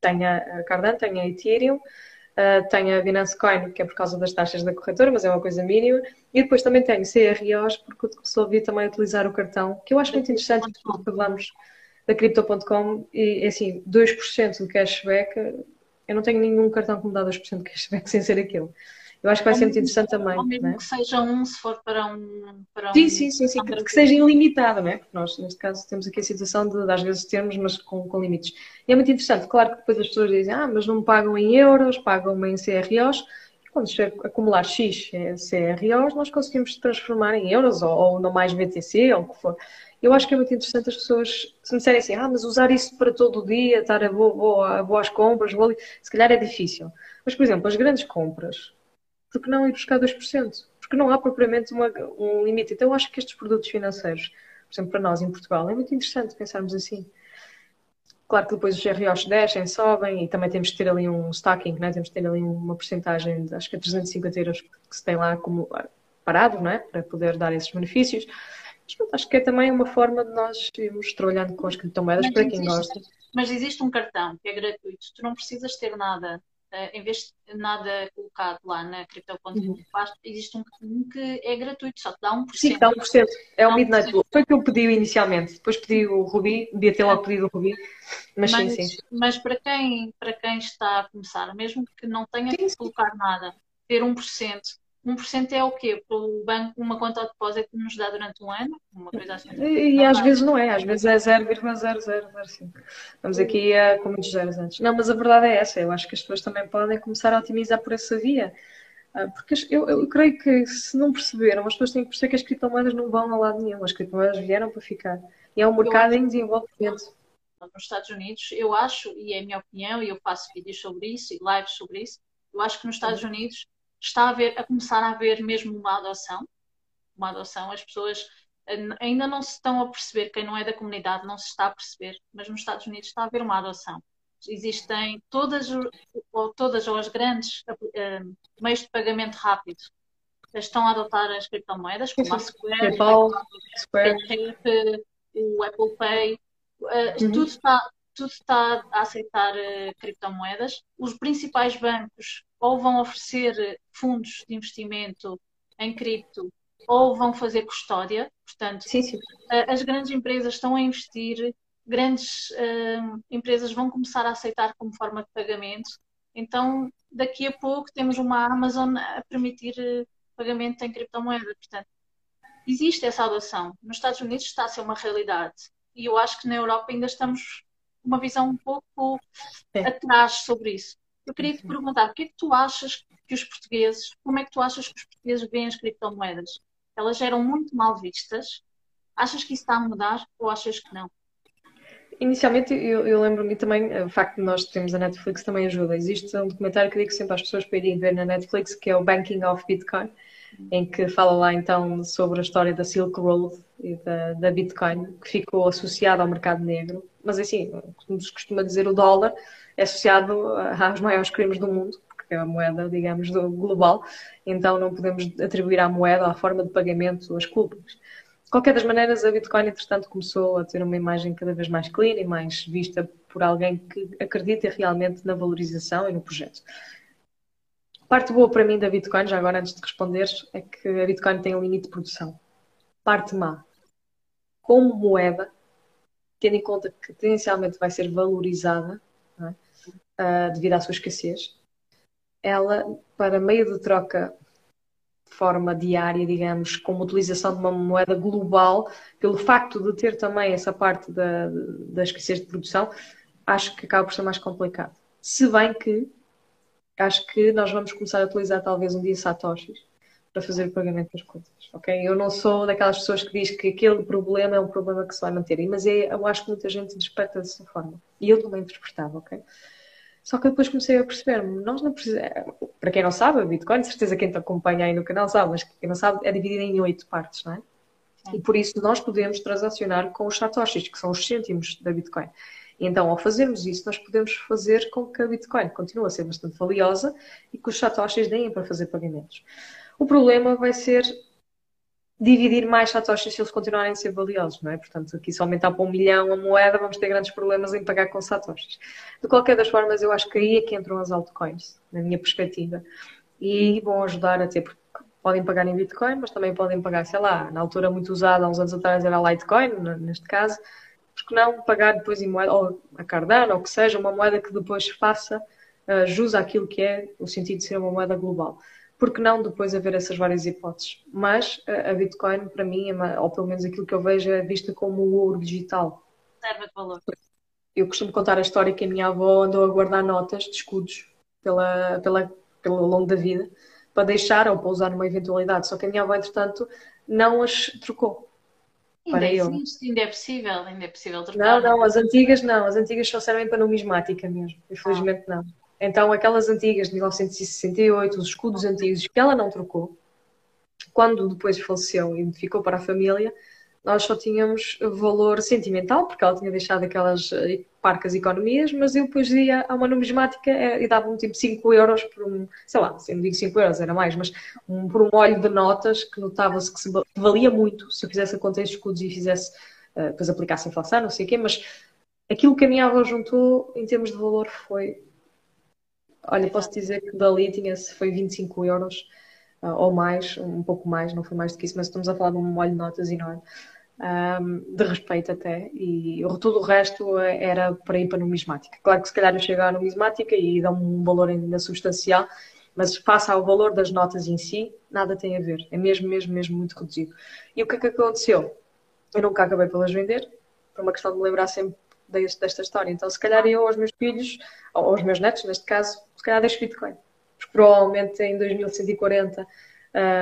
tenho a Cardano, tenho a Ethereum, uh, tenho a Binance Coin, que é por causa das taxas da corretora, mas é uma coisa mínima. E depois também tenho CROs, porque resolvi também utilizar o cartão, que eu acho muito interessante, porque falamos da Crypto.com e, assim, 2% de cashback, eu não tenho nenhum cartão que me dá 2% de cashback sem ser aquele. Eu acho que vai ser muito interessante também. Ou mesmo é? que seja um, se for para um. Para sim, um, sim, sim, sim, que, que, seja ilimitado, não é? Porque nós, neste caso, temos aqui a situação de, de às vezes termos, mas com, com limites. E é muito interessante. Claro que depois as pessoas dizem, ah, mas não pagam em euros, pagam em CROs. E quando se acumular X CROs, nós conseguimos transformar em euros ou, ou no mais BTC ou o que for. Eu acho que é muito interessante as pessoas, se me disserem assim, ah, mas usar isso para todo o dia, estar a boas compras, vou ali, se calhar é difícil. Mas, por exemplo, as grandes compras, porque não ir buscar 2%? Porque não há propriamente uma, um limite. Então, eu acho que estes produtos financeiros, por exemplo, para nós em Portugal, é muito interessante pensarmos assim. Claro que depois os ROs descem, sobem e também temos que ter ali um stacking, né? temos que ter ali uma porcentagem, acho que é 350 euros que se tem lá como parado, não é? Para poder dar esses benefícios. Mas acho que é também uma forma de nós irmos trabalhando com as criptomoedas mas para quem existe, gosta. Mas existe um cartão que é gratuito, tu não precisas ter nada em vez de nada colocado lá na Crypto.com, uhum. existe um, um, que é gratuito, só te dá 1%. Sim, dá 1%. É o Midnight Blue. Foi o que eu pedi inicialmente. Depois pedi o Ruby, devia ter logo pedido o Ruby. Mas, mas, sim, sim. Mas para quem, para quem está a começar, mesmo que não tenha sim, que colocar nada, ter 1%, 1% é o quê? O banco, uma conta de depósito que nos dá durante um ano? Uma coisa assim. E, e às vezes não é, às vezes é 0,0005. Vamos aqui a, com muitos zeros antes. Não, mas a verdade é essa. Eu acho que as pessoas também podem começar a otimizar por essa via. Ah, porque eu, eu creio que se não perceberam, as pessoas têm que perceber que as criptomoedas não vão a lado nenhum. As criptomoedas vieram para ficar. E é um mercado em desenvolvimento. Nos Estados Unidos, eu acho, e é a minha opinião, e eu faço vídeos sobre isso e lives sobre isso, eu acho que nos Estados Unidos está a, ver, a começar a haver mesmo uma adoção. Uma adoção, as pessoas ainda não se estão a perceber, quem não é da comunidade não se está a perceber, mas nos Estados Unidos está a haver uma adoção. Existem todas, ou todas ou as grandes uh, meios de pagamento rápido estão a adotar as criptomoedas, como a Square, PayPal, Square. o Apple Pay, uh, uhum. tudo, está, tudo está a aceitar uh, criptomoedas. Os principais bancos ou vão oferecer fundos de investimento em cripto ou vão fazer custódia. Portanto, sim, sim. as grandes empresas estão a investir, grandes uh, empresas vão começar a aceitar como forma de pagamento. Então, daqui a pouco temos uma Amazon a permitir uh, pagamento em criptomoeda. Portanto, existe essa adoção. Nos Estados Unidos está a ser uma realidade. E eu acho que na Europa ainda estamos uma visão um pouco é. atrás sobre isso. Eu queria te perguntar, o que é que tu achas que os portugueses, como é que tu achas que os portugueses veem as criptomoedas? Elas eram muito mal vistas. Achas que isso está a mudar ou achas que não? Inicialmente, eu, eu lembro-me também, o facto de nós termos a Netflix também ajuda. Existe um documentário que eu digo sempre às pessoas para irem ver na Netflix, que é o Banking of Bitcoin, em que fala lá então sobre a história da Silk Road e da, da Bitcoin, que ficou associada ao mercado negro. Mas assim, como se costuma dizer, o dólar é associado aos maiores crimes do mundo, porque é a moeda, digamos, global, então não podemos atribuir à moeda, à forma de pagamento, as culpas. De qualquer das maneiras, a Bitcoin, entretanto, começou a ter uma imagem cada vez mais clean e mais vista por alguém que acredita realmente na valorização e no projeto. Parte boa para mim da Bitcoin, já agora antes de responder, é que a Bitcoin tem um limite de produção. Parte má. Como moeda, tendo em conta que potencialmente vai ser valorizada, uh, devido à sua escassez, ela, para meio de troca de forma diária, digamos, com uma utilização de uma moeda global, pelo facto de ter também essa parte da, da escassez de produção, acho que acaba por ser mais complicado. Se bem que acho que nós vamos começar a utilizar talvez um dia satoshis para fazer o pagamento das contas, ok? Eu não sou daquelas pessoas que diz que aquele problema é um problema que se vai manter, mas é, eu acho que muita gente interpreta dessa forma. E eu também interpretava, ok? Só que depois comecei a perceber, nós não precisamos. Para quem não sabe, a Bitcoin, certeza quem te acompanha aí no canal sabe, mas quem não sabe, é dividida em oito partes, não é? E por isso nós podemos transacionar com os satoshis, que são os cêntimos da Bitcoin. Então, ao fazermos isso, nós podemos fazer com que a Bitcoin continue a ser bastante valiosa e que os satoshis deem para fazer pagamentos. O problema vai ser dividir mais satoshis se eles continuarem a ser valiosos, não é? Portanto, aqui se aumentar para um milhão a moeda, vamos ter grandes problemas em pagar com satoshis. De qualquer das formas, eu acho que aí é que entram as altcoins, na minha perspectiva, e vão ajudar a ter, porque podem pagar em Bitcoin, mas também podem pagar, sei lá, na altura muito usada, há uns anos atrás era a Litecoin, neste caso, porque não pagar depois em moeda, ou a Cardano, ou que seja, uma moeda que depois faça uh, jus àquilo que é o sentido de ser uma moeda global porque não depois haver essas várias hipóteses. Mas a Bitcoin, para mim, é ou pelo menos aquilo que eu vejo, é vista como o ouro digital. Serve de valor. Eu costumo contar a história que a minha avó andou a guardar notas de escudos pela, pela, pelo longo da vida para deixar ou para usar numa eventualidade. Só que a minha avó, entretanto, não as trocou. Ainda existe, ainda é possível, ainda é possível trocar. Não, não, as antigas não, as antigas só servem para numismática mesmo, infelizmente ah. não. Então, aquelas antigas de 1968, os escudos antigos que ela não trocou, quando depois faleceu e ficou para a família, nós só tínhamos valor sentimental, porque ela tinha deixado aquelas eh, parcas economias, mas eu depois ia a uma numismática eh, e dava-me tipo 5 euros por um, sei lá, se não digo 5 euros, era mais, mas um, por um óleo de notas que notava-se que, se, valia muito se eu fizesse a conta em escudos e fizesse, uh, depois aplicasse inflação, não sei o quê, mas aquilo que a minha avó juntou em termos de valor foi. Olha, posso dizer que dali tinha foi 25 euros ou mais, um pouco mais, não foi mais do que isso, mas estamos a falar de um molho de notas enorme. Um, de respeito até, e todo o resto era para ir para a numismática. Claro que se calhar eu chego à numismática e dá um valor ainda substancial, mas face ao valor das notas em si, nada tem a ver. É mesmo, mesmo, mesmo muito reduzido. E o que é que aconteceu? Eu nunca acabei pelas vender, por uma questão de me lembrar sempre desta história. Então, se calhar eu aos meus filhos, ou aos meus netos, neste caso, se calhar deixo Bitcoin provavelmente em 2140,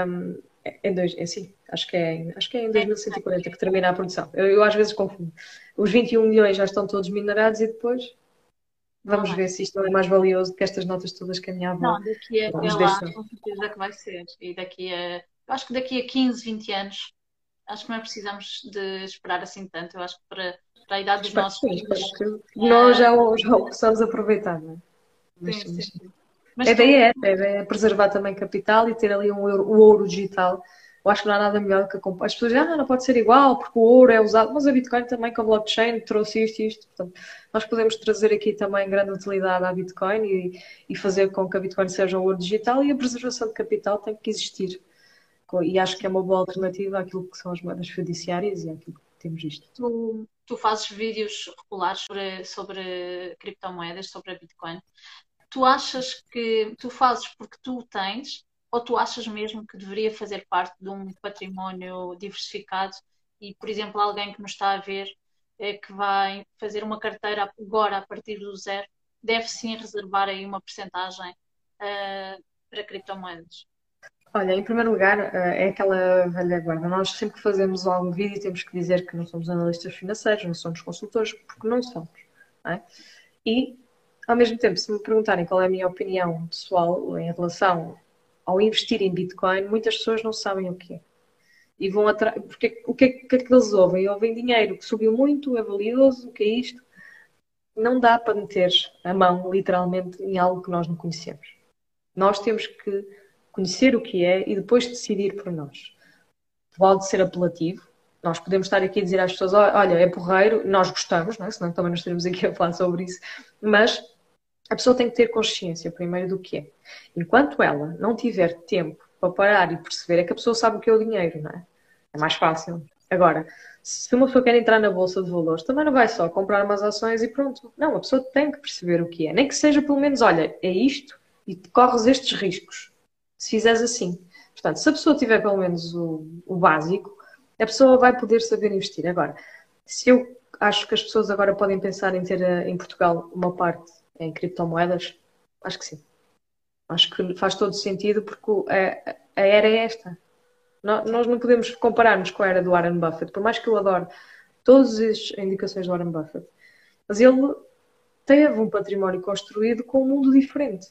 um, em dois, é assim, acho que é, em, acho que é em 2140 que termina a produção. Eu, eu, às vezes confundo. Os 21 milhões já estão todos minerados e depois vamos ver se isto é mais valioso do que estas notas todas que a minha avó. Não, daqui a, é lá, com certeza que vai ser. E daqui a, eu acho que daqui a 15, 20 anos, acho que não é precisamos de esperar assim tanto. Eu acho que para, para a idade dos nossos filhos. Nós já, já o possamos aproveitar, não é? Mas, sim, sim. Mas a ideia é, ideia é preservar também capital e ter ali um euro, o ouro digital. Eu acho que não há nada melhor que a As pessoas dizem, ah, não pode ser igual, porque o ouro é usado, mas a Bitcoin também com a blockchain trouxe isto e isto. Portanto, nós podemos trazer aqui também grande utilidade à Bitcoin e, e fazer com que a Bitcoin seja um ouro digital e a preservação de capital tem que existir. E acho que é uma boa alternativa àquilo que são as moedas fiduciárias e àquilo que temos isto. Tu, tu fazes vídeos regulares sobre, sobre criptomoedas, sobre a Bitcoin tu achas que tu fazes porque tu o tens ou tu achas mesmo que deveria fazer parte de um património diversificado e, por exemplo, alguém que nos está a ver é, que vai fazer uma carteira agora a partir do zero, deve sim reservar aí uma porcentagem uh, para criptomoedas? Olha, em primeiro lugar, uh, é aquela velha guarda. Nós sempre que fazemos algum vídeo temos que dizer que não somos analistas financeiros, não somos consultores, porque não somos. Não é? E ao mesmo tempo, se me perguntarem qual é a minha opinião pessoal em relação ao investir em Bitcoin, muitas pessoas não sabem o que é. E vão atrás. Porque o que é, que é que eles ouvem? Ouvem dinheiro que subiu muito, é valioso, o que é isto? Não dá para meter a mão, literalmente, em algo que nós não conhecemos. Nós temos que conhecer o que é e depois decidir por nós. Pode ser apelativo, nós podemos estar aqui a dizer às pessoas, olha, é porreiro, nós gostamos, não é? senão também não estaremos aqui a falar sobre isso, mas a pessoa tem que ter consciência primeiro do que é. Enquanto ela não tiver tempo para parar e perceber, é que a pessoa sabe o que é o dinheiro, não é? É mais fácil. Agora, se uma pessoa quer entrar na bolsa de valores, também não vai só comprar umas ações e pronto. Não, a pessoa tem que perceber o que é. Nem que seja pelo menos, olha, é isto e corres estes riscos. Se fizeres assim. Portanto, se a pessoa tiver pelo menos o, o básico, a pessoa vai poder saber investir. Agora, se eu acho que as pessoas agora podem pensar em ter eh, em Portugal uma parte em criptomoedas? Acho que sim. Acho que faz todo sentido porque a, a era é esta. Nós não podemos comparar-nos com a era do Warren Buffett, por mais que eu adore todas as indicações do Warren Buffett. Mas ele teve um património construído com um mundo diferente.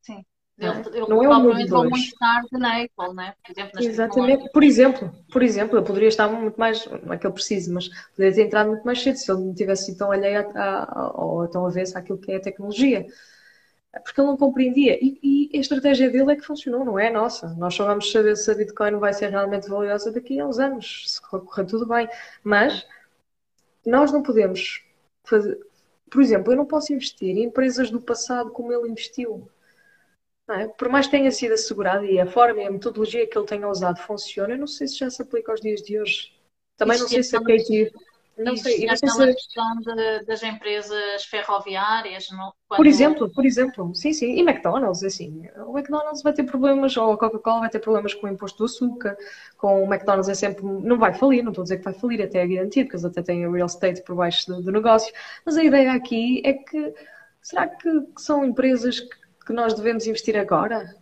Sim. Ele, ele não é um mundo vão muito tarde na Apple, né? Por exemplo, Exatamente. Por exemplo, por exemplo, eu poderia estar muito mais, não é que eu preciso, mas poderia ter entrado muito mais cedo se ele não tivesse sido tão alheio ou tão avesso àquilo que é a tecnologia. Porque ele não compreendia. E, e, a estratégia dele é que funcionou, não é a nossa. Nós só vamos saber se a Bitcoin vai ser realmente valiosa daqui a uns anos, se correr tudo bem. Mas nós não podemos fazer. Por exemplo, eu não posso investir em empresas do passado como ele investiu. É? Por mais que tenha sido assegurado e a forma e a metodologia que ele tenha usado funciona, eu não sei se já se aplica aos dias de hoje. Também não sei se a Katie. Não sei, não sei se... questão de, das empresas ferroviárias. Quando... Por exemplo, por exemplo, sim, sim, e McDonald's, assim, o McDonald's vai ter problemas, ou a Coca-Cola vai ter problemas com o imposto do açúcar, com o McDonald's é sempre, não vai falir, não estou a dizer que vai falir, até é garantido, porque eles até têm o real estate por baixo do, do negócio, mas a ideia aqui é que, será que são empresas que que nós devemos investir agora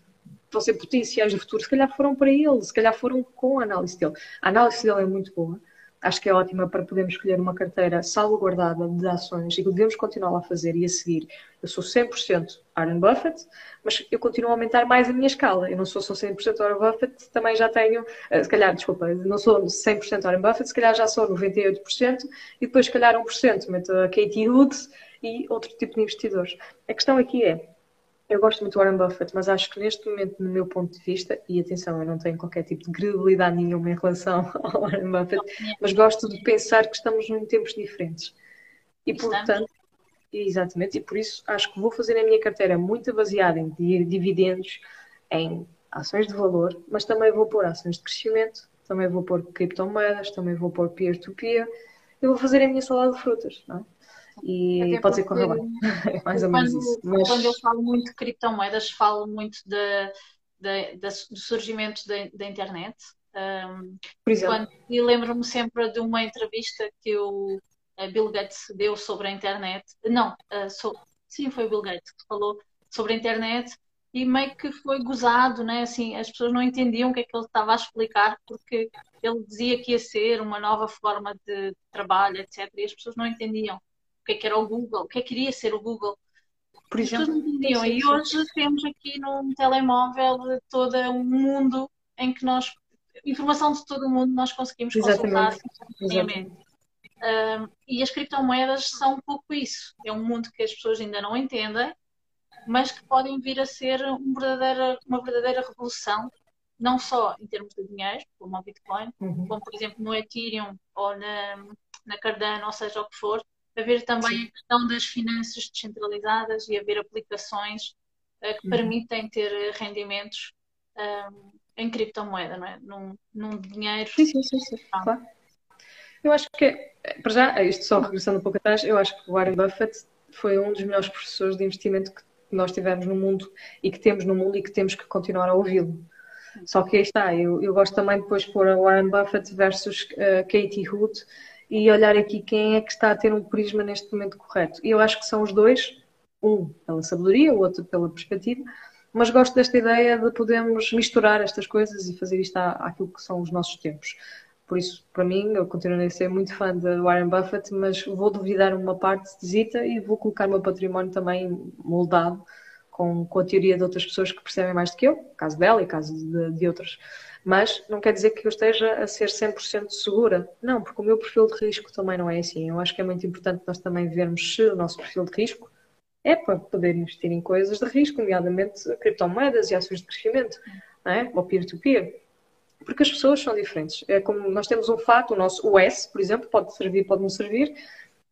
vão ser potenciais do futuro, se calhar foram para ele, se calhar foram com a análise dele. A análise dele é muito boa, Acho que é ótima para podermos escolher uma carteira salvaguardada de ações e que devemos continuar a fazer e a seguir. Eu sou 100% Warren Buffett, mas eu continuo a aumentar mais a minha escala. Eu não sou só 100% Warren Buffett, também já tenho, eh, se calhar, desculpa, não sou 100% Warren Buffett, se calhar já sou 98% e depois, se calhar, 1% meto a Katie Hood e outro tipo de investidores. A questão aqui é, eu gosto muito do Warren Buffett, mas acho que neste momento, no meu ponto de vista, e atenção, eu não tenho qualquer tipo de credibilidade nenhuma em relação ao Warren Buffett, mas gosto de pensar que estamos em tempos diferentes. E portanto, exatamente, e por isso acho que vou fazer a minha carteira muito baseada em dividendos, em ações de valor, mas também vou pôr ações de crescimento, também vou pôr criptomoedas, também vou pôr peer-to-peer, -peer, eu vou fazer a minha salada de frutas, não é? E Até pode ser correr bem. É mais ou menos isso. Mas... Quando eu falo muito de criptomoedas, falo muito de, de, de do surgimento da internet. Um, Por exemplo. Quando, e lembro-me sempre de uma entrevista que o Bill Gates deu sobre a internet. Não, uh, so, sim, foi o Bill Gates que falou sobre a internet e meio que foi gozado, né? Assim, as pessoas não entendiam o que é que ele estava a explicar porque ele dizia que ia ser uma nova forma de trabalho, etc. E as pessoas não entendiam o que é que era o Google, o que é que iria ser o Google. Por exemplo. E hoje temos aqui num telemóvel todo um mundo em que nós, informação de todo o mundo, nós conseguimos Exatamente. consultar Um, e as criptomoedas são um pouco isso. É um mundo que as pessoas ainda não entendem, mas que podem vir a ser uma verdadeira, uma verdadeira revolução, não só em termos de dinheiro, como o Bitcoin, uhum. como por exemplo no Ethereum ou na, na Cardano, ou seja o que for, haver também Sim. a questão das finanças descentralizadas e haver aplicações uh, que uhum. permitem ter rendimentos um, ehm, em criptomoeda, não é? Num, num dinheiro. Sim, sim, sim, sim. Claro. Eu acho que, para já, isto só regressando um pouco atrás, eu acho que o Warren Buffett foi um dos melhores professores de investimento que nós tivemos no mundo e que temos no mundo e que temos que continuar a ouvi-lo. Só que aí está, eu, eu gosto também depois de pôr Warren Buffett versus uh, Katie Hood e olhar aqui quem é que está a ter um prisma neste momento correto. E eu acho que são os dois, um pela sabedoria, o outro pela perspectiva, mas gosto desta ideia de podermos misturar estas coisas e fazer isto àquilo que são os nossos tempos. Por isso, para mim, eu continuo a ser muito fã de Warren Buffett, mas vou duvidar uma parte esquisita e vou colocar o meu património também moldado com, com a teoria de outras pessoas que percebem mais do que eu, caso dela e caso de, de outras mas não quer dizer que eu esteja a ser 100% segura. Não, porque o meu perfil de risco também não é assim. Eu acho que é muito importante nós também vermos se o nosso perfil de risco é para poder investir em coisas de risco, nomeadamente criptomoedas e ações de crescimento, é? ou peer-to-peer. Porque as pessoas são diferentes. É como nós temos um fato, o nosso US, por exemplo, pode servir, pode não servir,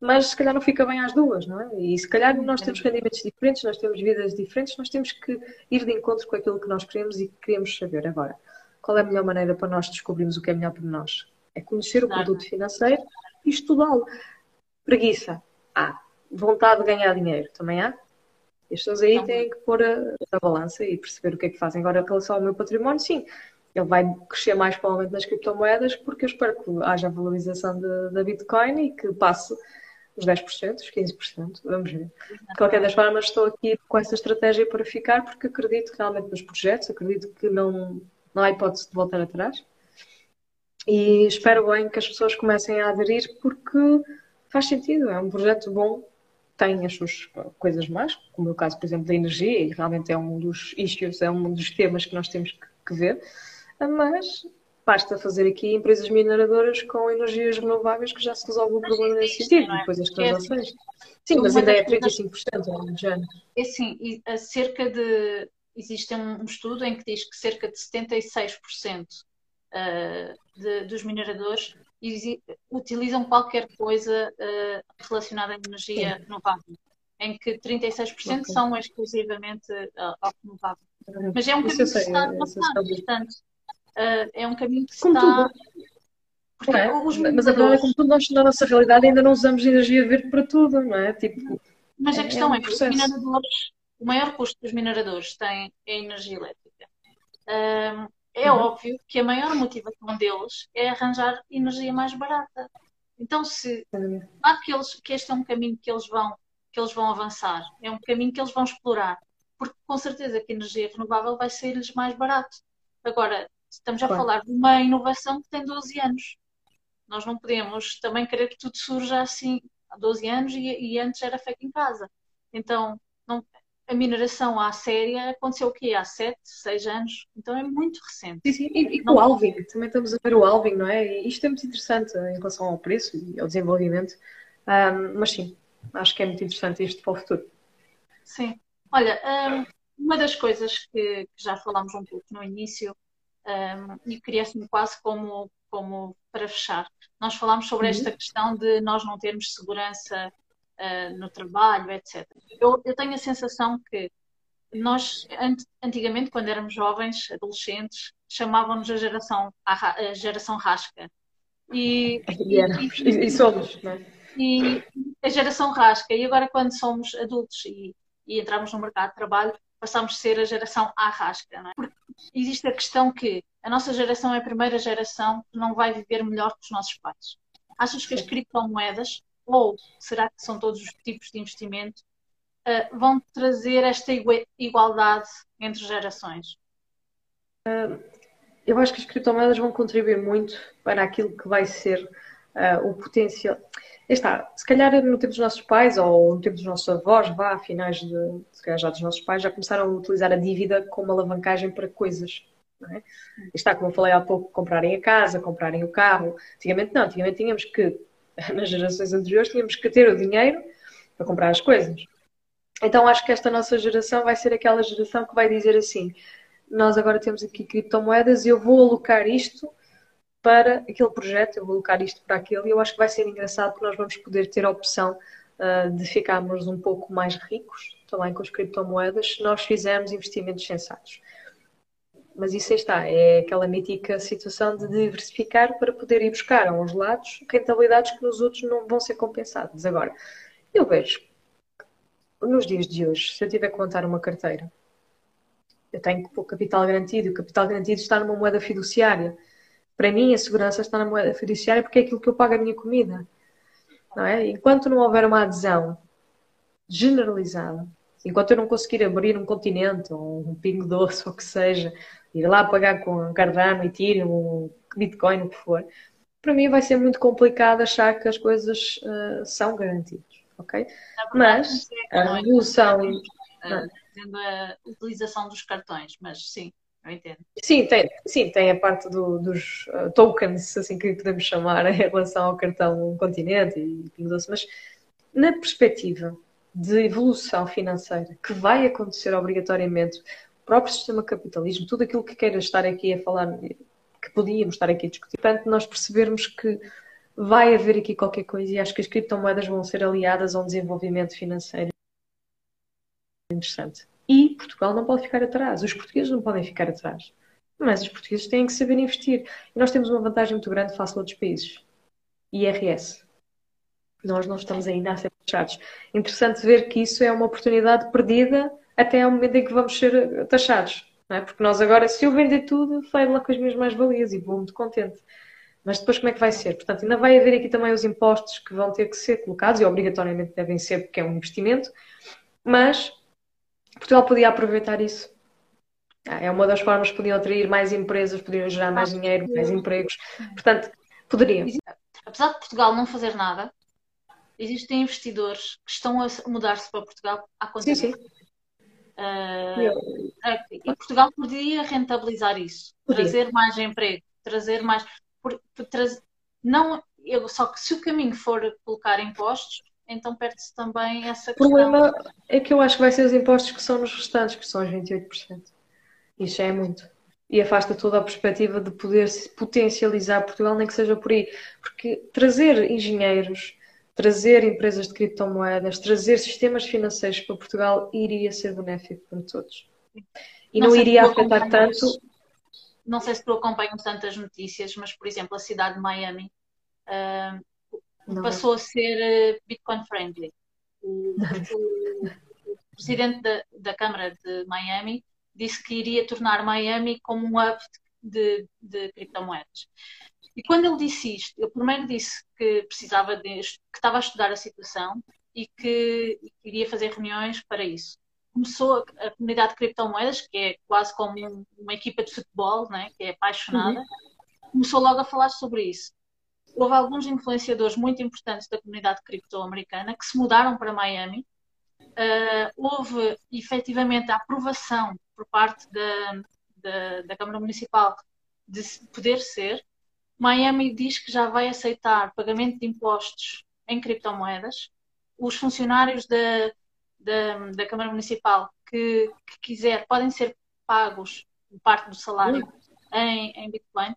mas se calhar não fica bem às duas, não é? E se calhar nós temos rendimentos diferentes, nós temos vidas diferentes, nós temos que ir de encontro com aquilo que nós queremos e que queremos saber agora. Qual é a melhor maneira para nós descobrirmos o que é melhor para nós? É conhecer o produto financeiro e estudá-lo. Preguiça. Há. Vontade de ganhar dinheiro. Também há. As pessoas aí têm que pôr a, a, balança e perceber o que é que fazem. Agora, em relação ao meu património, sim, ele vai crescer mais provavelmente nas criptomoedas, porque eu espero que haja valorização da Bitcoin e que passe os 10%, os 15%, vamos ver. De qualquer das formas, estou aqui com essa estratégia para ficar, porque acredito realmente nos projetos, acredito que não, não há hipótese de voltar atrás. E espero bem que as pessoas comecem a aderir porque faz sentido, é um projeto bom, tem as suas coisas más, como é o caso, por exemplo, da energia, e realmente é um dos issues, é um dos temas que nós temos que ver, mas basta fazer aqui empresas mineradoras com energias renováveis que já se resolve o problema nesse sentido, é? depois as transações. Sim, mas ainda é 35%, é género. É assim, cerca de existe um, estudo em que diz que cerca de 76% uh, de, dos mineradores utilizam qualquer coisa uh, relacionada à energia Sim. renovável, em que 36% okay. são exclusivamente uh, renovável. Mas é um caminho que se está a passar, portanto, uh, é um caminho que se como está... Tudo. É? Mas a verdade é como tudo nós, na nossa realidade, ainda não usamos energia verde para tudo, não é? Tipo, mas a é, questão é, um é que os mineradores o maior custo dos mineradores tem é a energia elétrica. É uhum. óbvio que a maior motivação deles é arranjar energia mais barata. Então, se claro que, eles, que este é um caminho que eles vão que eles vão avançar, é um caminho que eles vão explorar, porque com certeza que a energia renovável vai ser-lhes mais barato. Agora, estamos a claro. falar de uma inovação que tem 12 anos. Nós não podemos também querer que tudo surja assim há 12 anos e, e antes era feito em casa. Então, a mineração à séria aconteceu o quê? Há 7, 6 anos. Então é muito recente. Sim, sim. E, e com o Alvin, também estamos a ver o Alvin, não é? E isto é muito interessante em relação ao preço e ao desenvolvimento. Um, mas sim, acho que é muito interessante isto para o futuro. Sim. Olha, um, uma das coisas que, que, já falámos um pouco no início um, e queria-me quase como, como para fechar, nós falámos sobre esta uhum. questão de nós não termos segurança uh, no trabalho, etc. Eu, eu, tenho a sensação que nós, antigamente, quando éramos jovens, adolescentes, chamávamos a geração, a, geração rasca. E, e, e, e somos, não é? E a geração rasca. E agora, quando somos adultos e, e entramos no mercado de trabalho, passamos a ser a geração arrasca. Não é? Porque existe a questão que a nossa geração é a primeira geração que não vai viver melhor que os nossos pais. Achas que as criptomoedas ou será que são todos os tipos de investimento, uh, vão trazer esta igualdade entre gerações? Uh, eu acho que as criptomoedas vão contribuir muito para aquilo que vai ser uh, o potencial. Está, se calhar no tempo dos nossos pais ou no tempo dos nossos avós, vá, a finais de, se calhar já dos nossos pais, já começaram a utilizar a dívida como alavancagem para coisas. É? Está, como eu falei há pouco, comprarem a casa, comprarem o carro. Antigamente não, antigamente tínhamos que nas gerações anteriores tínhamos que ter o dinheiro para comprar as coisas. Então acho que esta nossa geração vai ser aquela geração que vai dizer assim: nós agora temos aqui criptomoedas e eu vou alocar isto para aquele projeto, eu vou alocar isto para aquele, e eu acho que vai ser engraçado porque nós vamos poder ter a opção uh, de ficarmos um pouco mais ricos também com as criptomoedas se nós fizermos investimentos sensatos mas isso aí está, é aquela mítica situação de diversificar para poder ir buscar a uns lados rentabilidades que nos outros não vão ser compensadas. Agora, eu vejo, nos dias de hoje, se eu tiver que montar uma carteira, eu tenho pôr capital garantido, o capital garantido está numa moeda fiduciária. Para mim, a segurança está na moeda fiduciária porque é aquilo que eu pago a minha comida. Não é? Enquanto não houver uma adesão generalizada, enquanto eu não conseguir abrir um continente ou um pingo doce ou o que seja, ir lá pagar com Cardano, Ethereum, Bitcoin, o que for, para mim vai ser muito complicado achar que as coisas uh, são garantidas, ok? Mas a revolução... Tendo a utilização dos cartões, mas sim, eu entendo. Sim, tem, sim, tem a parte do, dos uh, tokens, assim que podemos chamar, em relação ao cartão continente e tudo doce, mas na perspectiva de evolução financeira que vai acontecer obrigatoriamente próprio sistema capitalismo, tudo aquilo que queira estar aqui a falar, que podíamos estar aqui a discutir. Portanto, nós percebermos que vai haver aqui qualquer coisa e acho que as criptomoedas vão ser aliadas a um desenvolvimento financeiro interessante. E Portugal não pode ficar atrás, os portugueses não podem ficar atrás. Mas os portugueses têm que saber investir. E nós temos uma vantagem muito grande face a outros países. IRS. Nós não estamos ainda a ser taxados. Interessante ver que isso é uma oportunidade perdida até ao momento em que vamos ser taxados. É? Porque nós agora, se eu vender tudo, saio lá com as minhas mais-valias e vou muito contente. Mas depois como é que vai ser? Portanto, ainda vai haver aqui também os impostos que vão ter que ser colocados e obrigatoriamente devem ser porque é um investimento, mas Portugal podia aproveitar isso. Ah, é uma das formas que podiam atrair mais empresas, podiam gerar mais dinheiro, mais empregos. Portanto, poderia. Apesar de Portugal não fazer nada, existem investidores que estão a mudar-se para Portugal há quanto tempo? Sim, sim. Uh, e Portugal podia rentabilizar isso, podia. trazer mais emprego, trazer mais. Por, por, não, eu, só que se o caminho for colocar impostos, então perde-se também essa questão. O problema é que eu acho que vai ser os impostos que são nos restantes, que são os 28%. Isso já é muito. E afasta toda a perspectiva de poder potencializar Portugal, nem que seja por aí. Porque trazer engenheiros, trazer empresas de criptomoedas, trazer sistemas financeiros para Portugal iria ser benéfico para todos. E não, não iria afetar tanto. Não sei se tu acompanhas tantas notícias, mas, por exemplo, a cidade de Miami uh, passou a ser uh, Bitcoin friendly. O, o, o presidente da, da, Câmara de Miami disse que iria tornar Miami como um hub de, de criptomoedas. E quando ele disse isto, ele primeiro disse que precisava de, que estava a estudar a situação e que, iria fazer reuniões para isso. Começou a, a, comunidade de criptomoedas, que é quase como um, uma equipa de futebol, né, que é apaixonada, uhum. começou logo a falar sobre isso. houve alguns influenciadores muito importantes da comunidade cripto-americana que se mudaram para Miami. Uh, houve efetivamente a aprovação por parte da, da, da Câmara Municipal de poder ser. Miami diz que já vai aceitar pagamento de impostos em criptomoedas. Os funcionários da, da, da Câmara Municipal que, que, quiser podem ser pagos parte do salário em, em Bitcoin.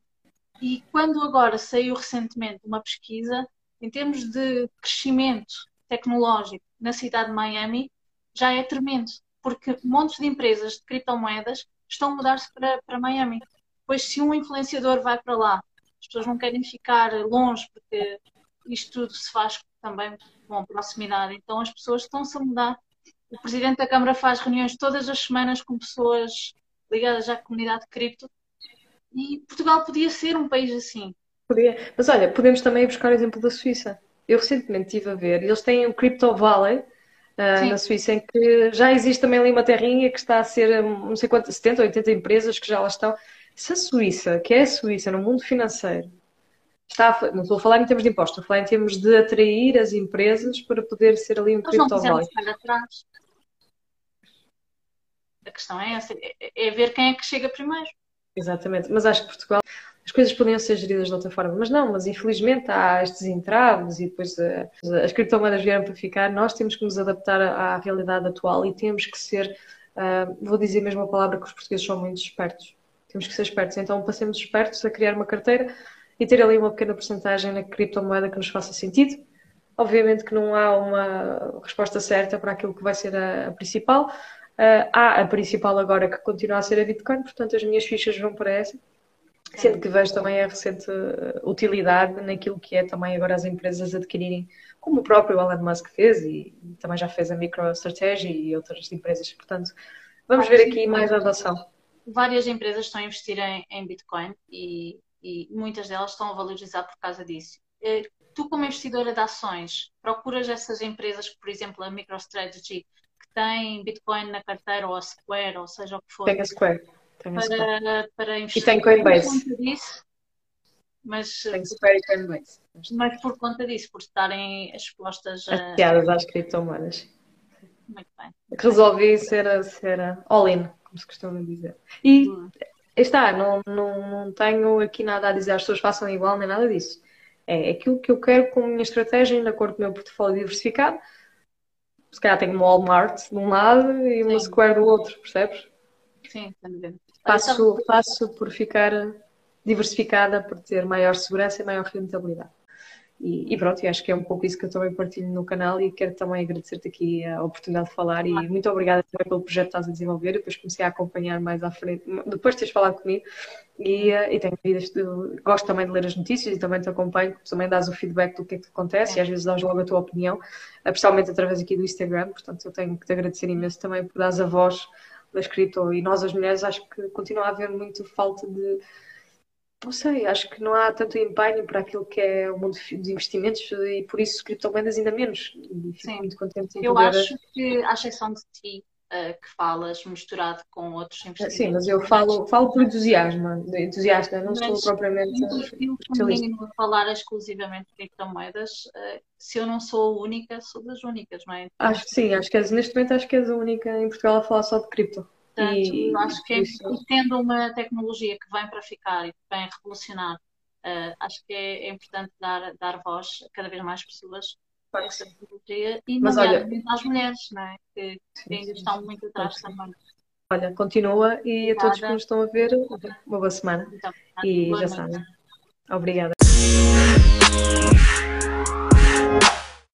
E quando agora saiu recentemente uma pesquisa, em termos de crescimento tecnológico na cidade de Miami, já é tremendo, porque montes de empresas de criptomoedas estão a mudar-se para, para Miami. Pois se um influenciador vai para lá, as pessoas não querem ficar longe, porque isto tudo se faz também com proximidade. Então as pessoas estão-se a mudar. O presidente da Câmara faz reuniões todas as semanas com pessoas ligadas à comunidade cripto e Portugal podia ser um país assim. Podia. Mas olha, podemos também buscar o exemplo da Suíça. Eu recentemente estive a ver, eles têm o Crypto Valley uh, na Suíça, em que já existe também ali uma terrinha que está a ser, hum, não sei quantas, 70 ou 80 empresas que já lá estão. Se a Suíça, que é a Suíça no mundo financeiro, está a, não estou a falar em termos de impostos, estou a falar em termos de atrair as empresas para poder ser ali um atrás. A questão é essa, é, é ver quem é que chega primeiro. Exatamente, mas acho que Portugal as coisas podiam ser geridas de outra forma, mas não, mas infelizmente há estes entraves e depois uh, as criptomoedas vieram para ficar, nós temos que nos adaptar à, à realidade atual e temos que ser, uh, vou dizer mesmo a palavra que os portugueses são muito espertos, temos que ser espertos, então passemos espertos a criar uma carteira e ter ali uma pequena porcentagem na criptomoeda que nos faça sentido. Obviamente que não há uma resposta certa para aquilo que vai ser a, a principal, Uh, há a principal agora que continua a ser a Bitcoin, portanto as minhas fichas vão para essa. Sendo que vejo também a recente utilidade naquilo que é também agora as empresas adquirirem, como o próprio Elon Musk fez e, também já fez a MicroStrategy e outras empresas. Portanto, vamos ver aqui mais adoção. Várias empresas estão a investir em, em Bitcoin e, e muitas delas estão a valorizar por causa disso. Eh, tu, como investidora de ações, procuras essas empresas, por exemplo, a MicroStrategy, tem Bitcoin na carteira ou a Square, ou seja o que for. Tem a Square. Tem a Square. Para, para investir. E tem Coinbase. Disso, mas, tem Square e Coinbase. Mas por conta disso, por estarem expostas a... Associadas às criptomoedas. Muito bem. Resolvi ser, ser all-in, como se costuma dizer. E está, não, não, não tenho aqui nada a dizer as pessoas façam igual, nem nada disso. É aquilo que eu quero com a minha estratégia, de acordo com o meu portfólio diversificado se calhar tenho uma Walmart de um lado e uma Sim. Square do outro, percebes? Sim, entendendo. Passo, passo por ficar diversificada, por ter maior segurança e maior rentabilidade. E, e, pronto, e acho que é um pouco isso que eu também partilho no canal e quero também agradecer-te aqui a oportunidade de falar e muito obrigada também pelo projeto que estás a desenvolver. Eu depois comecei a acompanhar mais à frente, depois de teres falado comigo e, eh, e tenho gosto também de ler as notícias e também te acompanho, também dás o feedback do que é que acontece é. e às vezes dás logo a tua opinião, eh, principalmente através aqui do Instagram, portanto eu tenho que te agradecer imenso também por dar a voz da escrita e nós as mulheres acho que continua a haver muito falta de não sei, acho que não há tanto empenho para aquilo que é o mundo dos investimentos e por isso criptomoedas ainda menos. E fico Sim. muito contente em Eu poder... acho que, à exceção de ti, uh, que falas misturado com outros investimentos. Sim, mas eu falo, falo por entusiasmo, entusiasta, não mas sou propriamente especialista. falar exclusivamente de criptomoedas, uh, se eu não sou a única, sou das únicas, não é? Acho que sim, acho que és, neste momento acho que és a única em Portugal a falar só de cripto. Portanto, e, acho que é, tendo uma tecnologia que vem para ficar e que vem revolucionar, uh, acho que é, é, importante dar, dar voz a cada vez mais pessoas para essa tecnologia e Mas olha, às mulheres, não é? que, sim, ainda estão muito atrás também. Olha, continua e a todos que nos estão a ver, uma boa semana. Então, e já sabem. Obrigada.